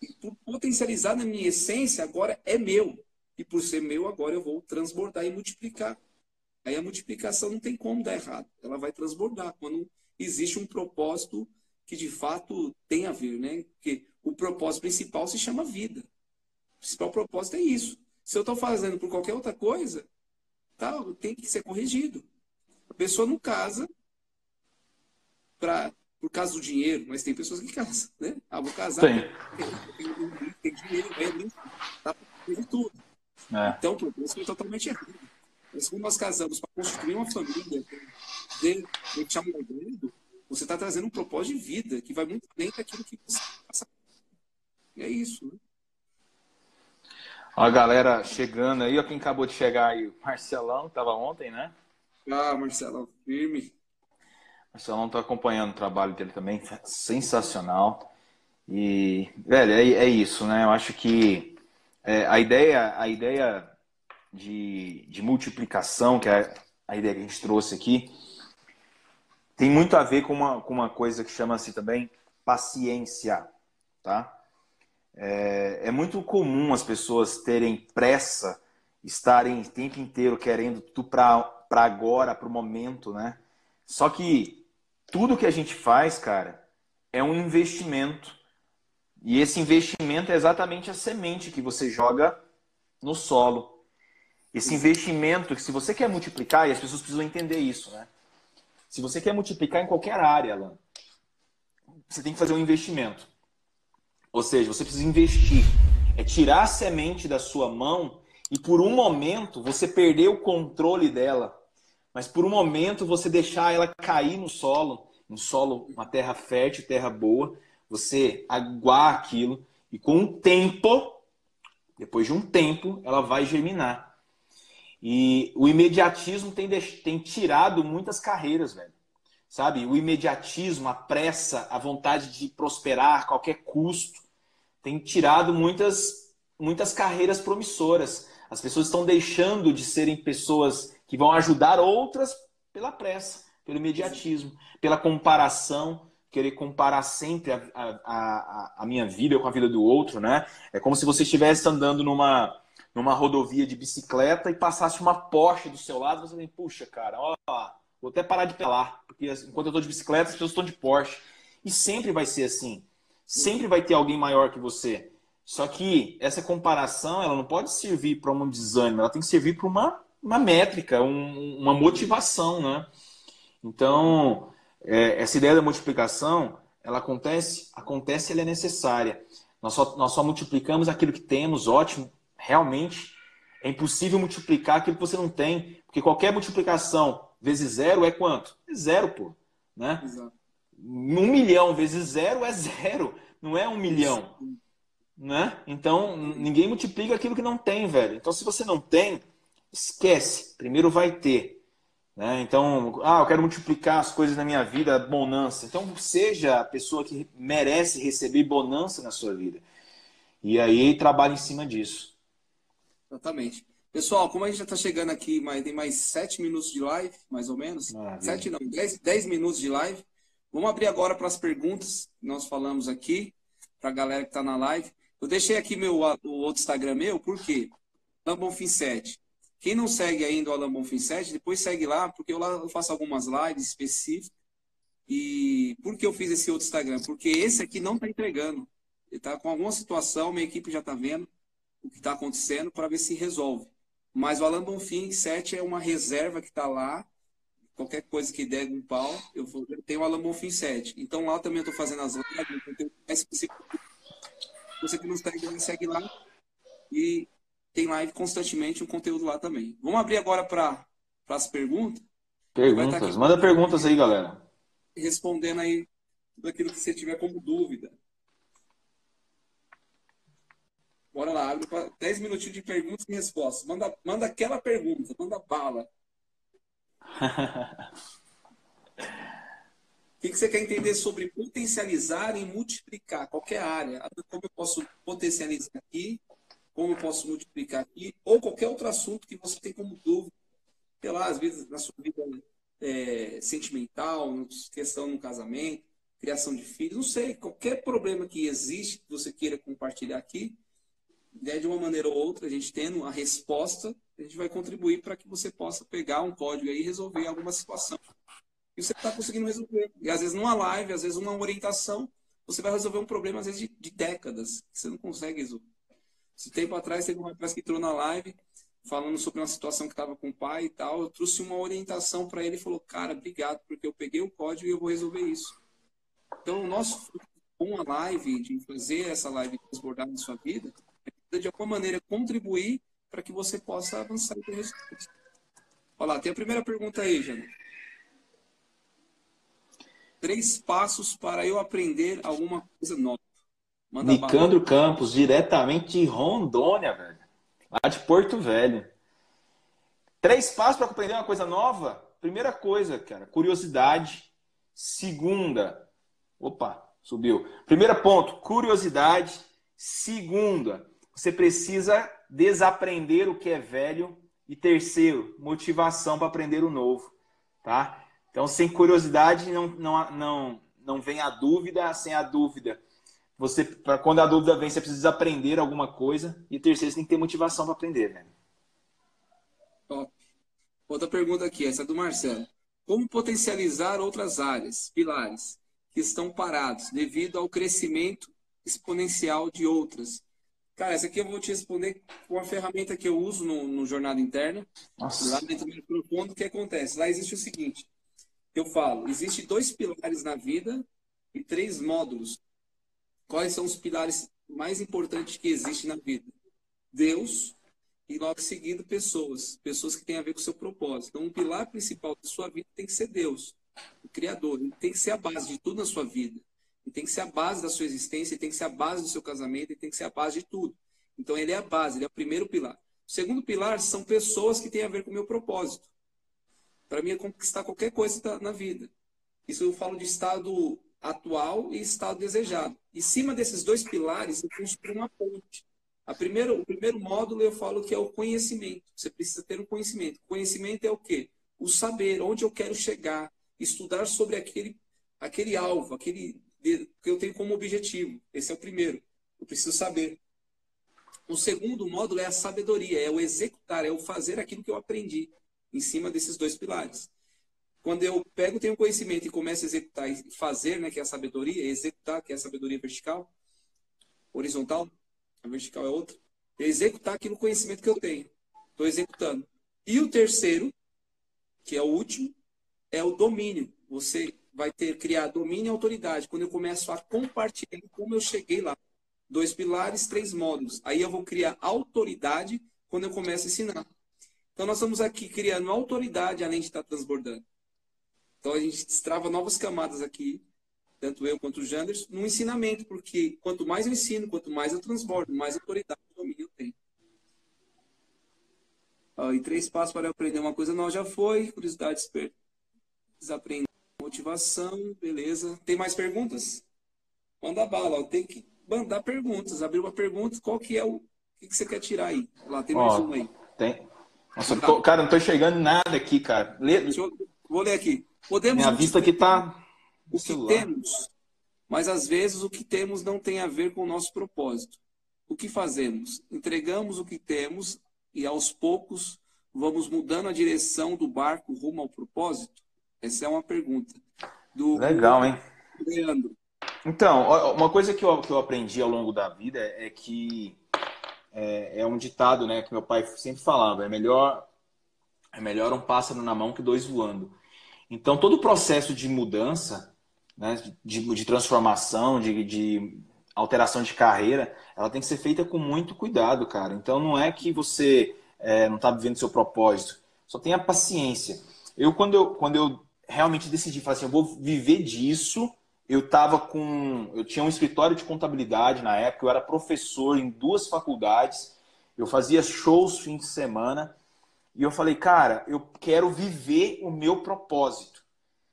E por potencializar na minha essência, agora é meu. E por ser meu, agora eu vou transbordar e multiplicar. Aí a multiplicação não tem como dar errado. Ela vai transbordar quando existe um propósito que de fato tem a ver, né? Porque o propósito principal se chama vida. O principal propósito é isso. Se eu estou fazendo por qualquer outra coisa, tá, tem que ser corrigido. A pessoa não casa pra, por causa do dinheiro, mas tem pessoas que casam, né? Ah, vou casar, tem, tem, tem dinheiro, é, tá para tudo. É. Então, o propósito é totalmente errado. Mas quando nós casamos para construir uma família, de, de chamar você está trazendo um propósito de vida que vai muito além daquilo que você passa. E é isso. Né? A galera chegando aí, ó, quem acabou de chegar aí, Marcelão, estava ontem, né? Ah, Marcelão, firme. Marcelão está acompanhando o trabalho dele também, sensacional. E, velho, é, é isso, né? Eu acho que é, a ideia, a ideia de, de multiplicação, que é a ideia que a gente trouxe aqui, tem muito a ver com uma, com uma coisa que chama-se também paciência, tá? É, é, muito comum as pessoas terem pressa, estarem o tempo inteiro querendo tudo para agora, para o momento, né? Só que tudo que a gente faz, cara, é um investimento. E esse investimento é exatamente a semente que você joga no solo. Esse investimento, se você quer multiplicar, e as pessoas precisam entender isso, né? Se você quer multiplicar em qualquer área, Alan, você tem que fazer um investimento. Ou seja, você precisa investir. É tirar a semente da sua mão e por um momento você perder o controle dela. Mas por um momento você deixar ela cair no solo, um solo, uma terra fértil, terra boa, você aguar aquilo e com o tempo, depois de um tempo, ela vai germinar. E o imediatismo tem, tem tirado muitas carreiras, velho. Sabe? O imediatismo, a pressa, a vontade de prosperar a qualquer custo, tem tirado muitas, muitas carreiras promissoras. As pessoas estão deixando de serem pessoas que vão ajudar outras pela pressa, pelo imediatismo, pela comparação, querer comparar sempre a, a, a, minha vida com a vida do outro, né? É como se você estivesse andando numa, numa rodovia de bicicleta e passasse uma Porsche do seu lado, você vem, puxa, cara, ó, vou até parar de pelar, porque enquanto eu estou de bicicleta, as pessoas estão de Porsche. E sempre vai ser assim. Sempre vai ter alguém maior que você. Só que essa comparação, ela não pode servir para um desânimo, ela tem que servir para uma, uma métrica, um, uma motivação, né? Então, é, essa ideia da multiplicação, ela acontece, acontece, ela é necessária. Nós só, nós só multiplicamos aquilo que temos, ótimo, realmente é impossível multiplicar aquilo que você não tem, porque qualquer multiplicação vezes zero é quanto? É zero, pô. Né? Exato. Um milhão vezes zero é zero, não é um milhão. Né? Então, ninguém multiplica aquilo que não tem, velho. Então, se você não tem, esquece. Primeiro vai ter. Né? Então, ah, eu quero multiplicar as coisas na minha vida, bonança. Então, seja a pessoa que merece receber bonança na sua vida. E aí, trabalhe em cima disso. Exatamente. Pessoal, como a gente já está chegando aqui, mas tem mais sete minutos de live, mais ou menos. Maravilha. Sete não, dez, dez minutos de live. Vamos abrir agora para as perguntas que nós falamos aqui, para a galera que está na live. Eu deixei aqui meu, o outro Instagram meu, por quê? Lambonfin 7. Quem não segue ainda o Alan Bonfim 7, depois segue lá, porque eu lá faço algumas lives específicas. E por que eu fiz esse outro Instagram? Porque esse aqui não está entregando. Ele está com alguma situação, minha equipe já está vendo o que está acontecendo para ver se resolve. Mas o Alan Bonfim 7 é uma reserva que está lá. Qualquer coisa que der um pau, eu, vou, eu tenho o Alan Bonfim 7. Então lá também estou fazendo as lives, mais específico. Você que não segue, segue lá. E tem live constantemente, um conteúdo lá também. Vamos abrir agora para as perguntas. Perguntas. Manda perguntas aí, galera. Respondendo aí tudo aquilo que você tiver como dúvida. Bora lá, abre para 10 minutinhos de perguntas e respostas. Manda, manda aquela pergunta, manda bala. O que, que você quer entender sobre potencializar e multiplicar qualquer área? Como eu posso potencializar aqui? Como eu posso multiplicar aqui? Ou qualquer outro assunto que você tem como dúvida. Sei lá, às vezes na sua vida é, sentimental, questão no casamento, criação de filhos, não sei, qualquer problema que existe que você queira compartilhar aqui, né, de uma maneira ou outra, a gente tendo a resposta, a gente vai contribuir para que você possa pegar um código aí e resolver alguma situação. E você está conseguindo resolver. E às vezes numa live, às vezes uma orientação, você vai resolver um problema, às vezes, de, de décadas, que você não consegue resolver. Esse tempo atrás, teve um rapaz que entrou na live falando sobre uma situação que estava com o pai e tal. Eu trouxe uma orientação para ele e falou: Cara, obrigado, porque eu peguei o código e eu vou resolver isso. Então, o nosso com a live, de fazer essa live transbordar na sua vida, de alguma maneira contribuir para que você possa avançar e ter resultados. Olha lá, tem a primeira pergunta aí, Jana. Três passos para eu aprender alguma coisa nova. Manda Nicandro Campos, diretamente de Rondônia, velho. Lá de Porto Velho. Três passos para aprender uma coisa nova? Primeira coisa, cara, curiosidade. Segunda, opa, subiu. Primeiro ponto, curiosidade. Segunda, você precisa desaprender o que é velho. E terceiro, motivação para aprender o novo, tá? Então, sem curiosidade não, não, não, não vem a dúvida, sem a dúvida. Você, pra, quando a dúvida vem, você precisa aprender alguma coisa. E terceiro, você tem que ter motivação para aprender, velho. Top. Outra pergunta aqui, essa é do Marcelo. Como potencializar outras áreas, pilares, que estão parados devido ao crescimento exponencial de outras? Cara, essa aqui eu vou te responder com a ferramenta que eu uso no, no Jornada Interna. Nossa. Lá dentro do profundo, o que acontece? Lá existe o seguinte: eu falo, existe dois pilares na vida e três módulos. Quais são os pilares mais importantes que existem na vida? Deus e logo seguido pessoas, pessoas que têm a ver com o seu propósito. Então, um pilar principal da sua vida tem que ser Deus, o Criador. Ele tem que ser a base de tudo na sua vida. Ele tem que ser a base da sua existência, ele tem que ser a base do seu casamento, ele tem que ser a base de tudo. Então, ele é a base, ele é o primeiro pilar. O segundo pilar são pessoas que têm a ver com o meu propósito. Para mim é conquistar qualquer coisa na vida. Isso eu falo de estado atual e estado desejado. Em cima desses dois pilares, eu construo uma ponte. A primeiro, o primeiro módulo eu falo que é o conhecimento. Você precisa ter um conhecimento. Conhecimento é o quê? O saber, onde eu quero chegar, estudar sobre aquele, aquele alvo, aquele que eu tenho como objetivo. Esse é o primeiro. Eu preciso saber. O segundo módulo é a sabedoria, é o executar, é o fazer aquilo que eu aprendi em cima desses dois pilares. Quando eu pego, tenho conhecimento e começo a executar e fazer, né, que é a sabedoria, executar, que é a sabedoria vertical, horizontal, a vertical é outra, é executar aquilo conhecimento que eu tenho. Estou executando. E o terceiro, que é o último, é o domínio. Você vai ter criar domínio e autoridade. Quando eu começo a compartilhar como eu cheguei lá. Dois pilares, três módulos. Aí eu vou criar autoridade quando eu começo a ensinar. Então, nós estamos aqui criando autoridade além de estar transbordando. Então, a gente destrava novas camadas aqui, tanto eu quanto o Janders, no ensinamento, porque quanto mais eu ensino, quanto mais eu transbordo, mais autoridade e domínio eu tenho. Ó, e três passos para aprender uma coisa nova já foi, curiosidade, desaprender, motivação, beleza. Tem mais perguntas? Manda bala, ó. tem que mandar perguntas, abrir uma pergunta, qual que é o, o que, você quer tirar aí? Lá, tem mais ó, uma aí. Tem, nossa, tô, cara, não tô enxergando nada aqui, cara. Lê... Eu, vou ler aqui. Podemos Minha vista aqui tá. O que temos, mas às vezes o que temos não tem a ver com o nosso propósito. O que fazemos? Entregamos o que temos e aos poucos vamos mudando a direção do barco rumo ao propósito? Essa é uma pergunta. Do... Legal, hein? Leandro. Então, uma coisa que eu, que eu aprendi ao longo da vida é que é, é, um ditado, né, que meu pai sempre falava, é melhor é melhor um pássaro na mão que dois voando. Então todo o processo de mudança, né, de, de transformação, de, de alteração de carreira, ela tem que ser feita com muito cuidado, cara. Então não é que você é, não está vivendo seu propósito, só tenha paciência. Eu quando eu quando eu realmente decidi falar assim, eu vou viver disso eu tava com. Eu tinha um escritório de contabilidade na época, eu era professor em duas faculdades, eu fazia shows fim de semana, e eu falei, cara, eu quero viver o meu propósito.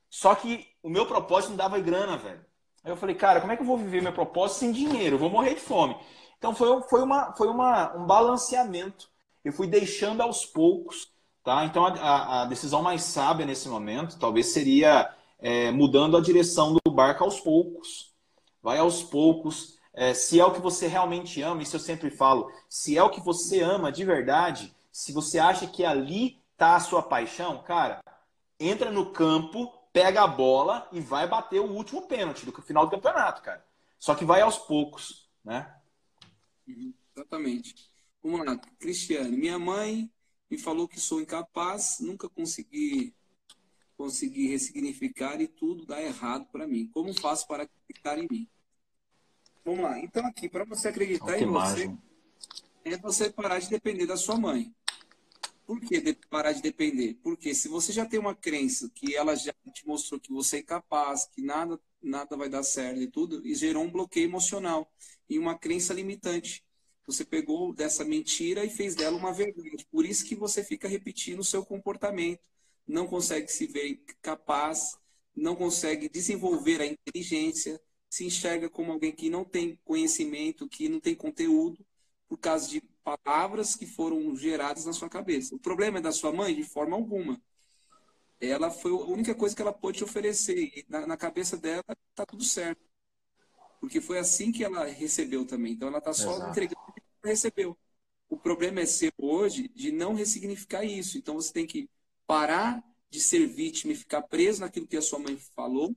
Só que o meu propósito não dava grana, velho. Aí eu falei, cara, como é que eu vou viver meu propósito sem dinheiro? Eu vou morrer de fome. Então foi, foi, uma, foi uma, um balanceamento. Eu fui deixando aos poucos, tá? Então a, a decisão mais sábia nesse momento talvez seria é, mudando a direção do barco aos poucos. Vai aos poucos. É, se é o que você realmente ama, isso eu sempre falo, se é o que você ama de verdade, se você acha que ali está a sua paixão, cara, entra no campo, pega a bola e vai bater o último pênalti do final do campeonato, cara. Só que vai aos poucos, né? Uhum, exatamente. Vamos lá, Cristiane. Minha mãe me falou que sou incapaz, nunca consegui conseguir ressignificar e tudo dá errado para mim. Como faço para acreditar em mim? Vamos lá. Então, aqui, para você acreditar em você, é você parar de depender da sua mãe. Por que parar de depender? Porque se você já tem uma crença que ela já te mostrou que você é capaz, que nada, nada vai dar certo e tudo, e gerou um bloqueio emocional e uma crença limitante. Você pegou dessa mentira e fez dela uma verdade. Por isso que você fica repetindo o seu comportamento não consegue se ver capaz, não consegue desenvolver a inteligência, se enxerga como alguém que não tem conhecimento, que não tem conteúdo, por causa de palavras que foram geradas na sua cabeça. O problema é da sua mãe? De forma alguma. Ela foi a única coisa que ela pôde te oferecer. E na, na cabeça dela está tudo certo. Porque foi assim que ela recebeu também. Então ela está só Exato. entregando o que ela recebeu. O problema é ser hoje de não ressignificar isso. Então você tem que parar de ser vítima e ficar preso naquilo que a sua mãe falou,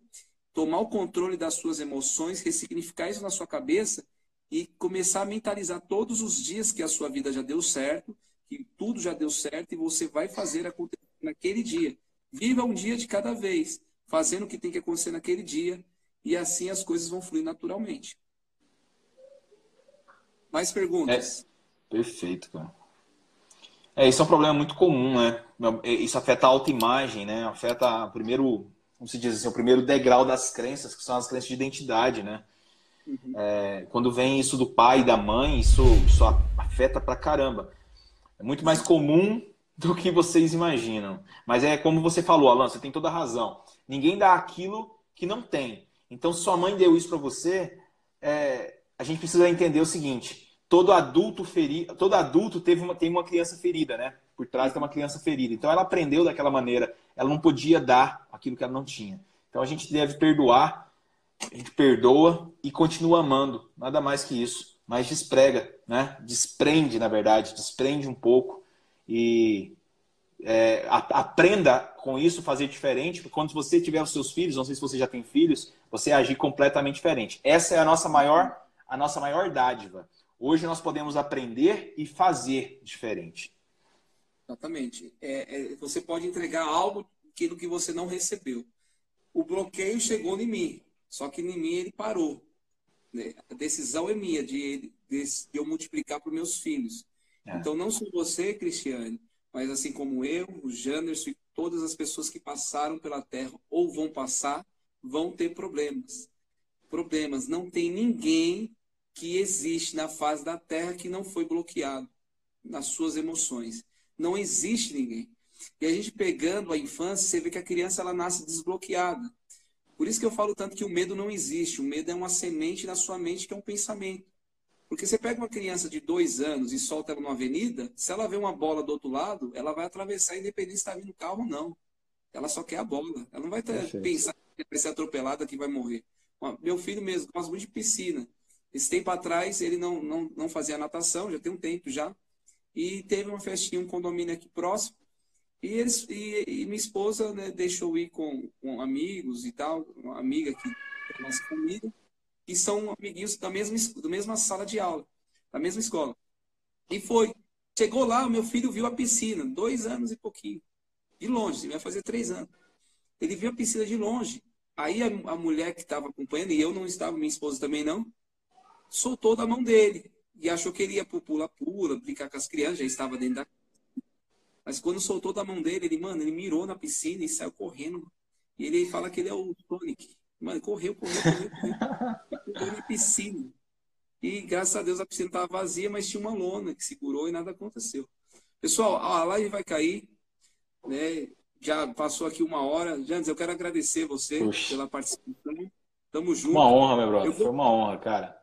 tomar o controle das suas emoções, ressignificar isso na sua cabeça e começar a mentalizar todos os dias que a sua vida já deu certo, que tudo já deu certo e você vai fazer acontecer naquele dia. Viva um dia de cada vez, fazendo o que tem que acontecer naquele dia e assim as coisas vão fluir naturalmente. Mais perguntas? É, perfeito, cara. É, isso é um problema muito comum, né? Isso afeta a autoimagem, né? Afeta o primeiro, como se diz assim, o primeiro degrau das crenças, que são as crenças de identidade, né? Uhum. É, quando vem isso do pai e da mãe, isso, isso afeta pra caramba. É muito mais comum do que vocês imaginam. Mas é como você falou, Alan, você tem toda a razão. Ninguém dá aquilo que não tem. Então, se sua mãe deu isso para você, é, a gente precisa entender o seguinte: todo adulto ferido, todo adulto teve uma, tem uma criança ferida, né? Por trás tem uma criança ferida. Então, ela aprendeu daquela maneira. Ela não podia dar aquilo que ela não tinha. Então, a gente deve perdoar, a gente perdoa e continua amando. Nada mais que isso. Mas desprega, né? Desprende, na verdade, desprende um pouco e é, aprenda com isso, fazer diferente, porque quando você tiver os seus filhos, não sei se você já tem filhos, você agir completamente diferente. Essa é a nossa maior, a nossa maior dádiva. Hoje nós podemos aprender e fazer diferente. Exatamente. É, é, você pode entregar algo aquilo que você não recebeu. O bloqueio chegou em mim, só que em mim ele parou. Né? A decisão é minha de, de, de eu multiplicar para os meus filhos. É. Então, não só você, Cristiane, mas assim como eu, o Janderson e todas as pessoas que passaram pela Terra ou vão passar, vão ter problemas. Problemas. Não tem ninguém que existe na fase da Terra que não foi bloqueado nas suas emoções. Não existe ninguém. E a gente pegando a infância, você vê que a criança ela nasce desbloqueada. Por isso que eu falo tanto que o medo não existe. O medo é uma semente na sua mente que é um pensamento. Porque você pega uma criança de dois anos e solta ela numa avenida, se ela vê uma bola do outro lado, ela vai atravessar independente se está vindo carro ou não. Ela só quer a bola. Ela não vai ter, pensar que vai ser atropelada que vai morrer. Meu filho mesmo gosta muito de piscina. Esse tempo atrás ele não, não, não fazia natação, já tem um tempo já. E teve uma festinha, um condomínio aqui próximo. E, eles, e, e minha esposa né, deixou ir com, com amigos e tal, uma amiga que nossa família que são amiguinhos da mesma, da mesma sala de aula, da mesma escola. E foi. Chegou lá, meu filho viu a piscina, dois anos e pouquinho. De longe, vai fazer três anos. Ele viu a piscina de longe. Aí a, a mulher que estava acompanhando, e eu não estava, minha esposa também não, soltou da mão dele. E achou que ele ia pro pula-pula, brincar com as crianças, já estava dentro da. Mas quando soltou da mão dele, ele, mano, ele mirou na piscina e saiu correndo. E ele fala que ele é o Sonic. Mano, correu, correu, correu, correu. correu na piscina. E graças a Deus a piscina estava vazia, mas tinha uma lona que segurou e nada aconteceu. Pessoal, a live vai cair. Né? Já passou aqui uma hora. Jandes, eu quero agradecer você Puxa. pela participação. Tamo junto. Uma honra, meu brother. Foi uma honra, cara.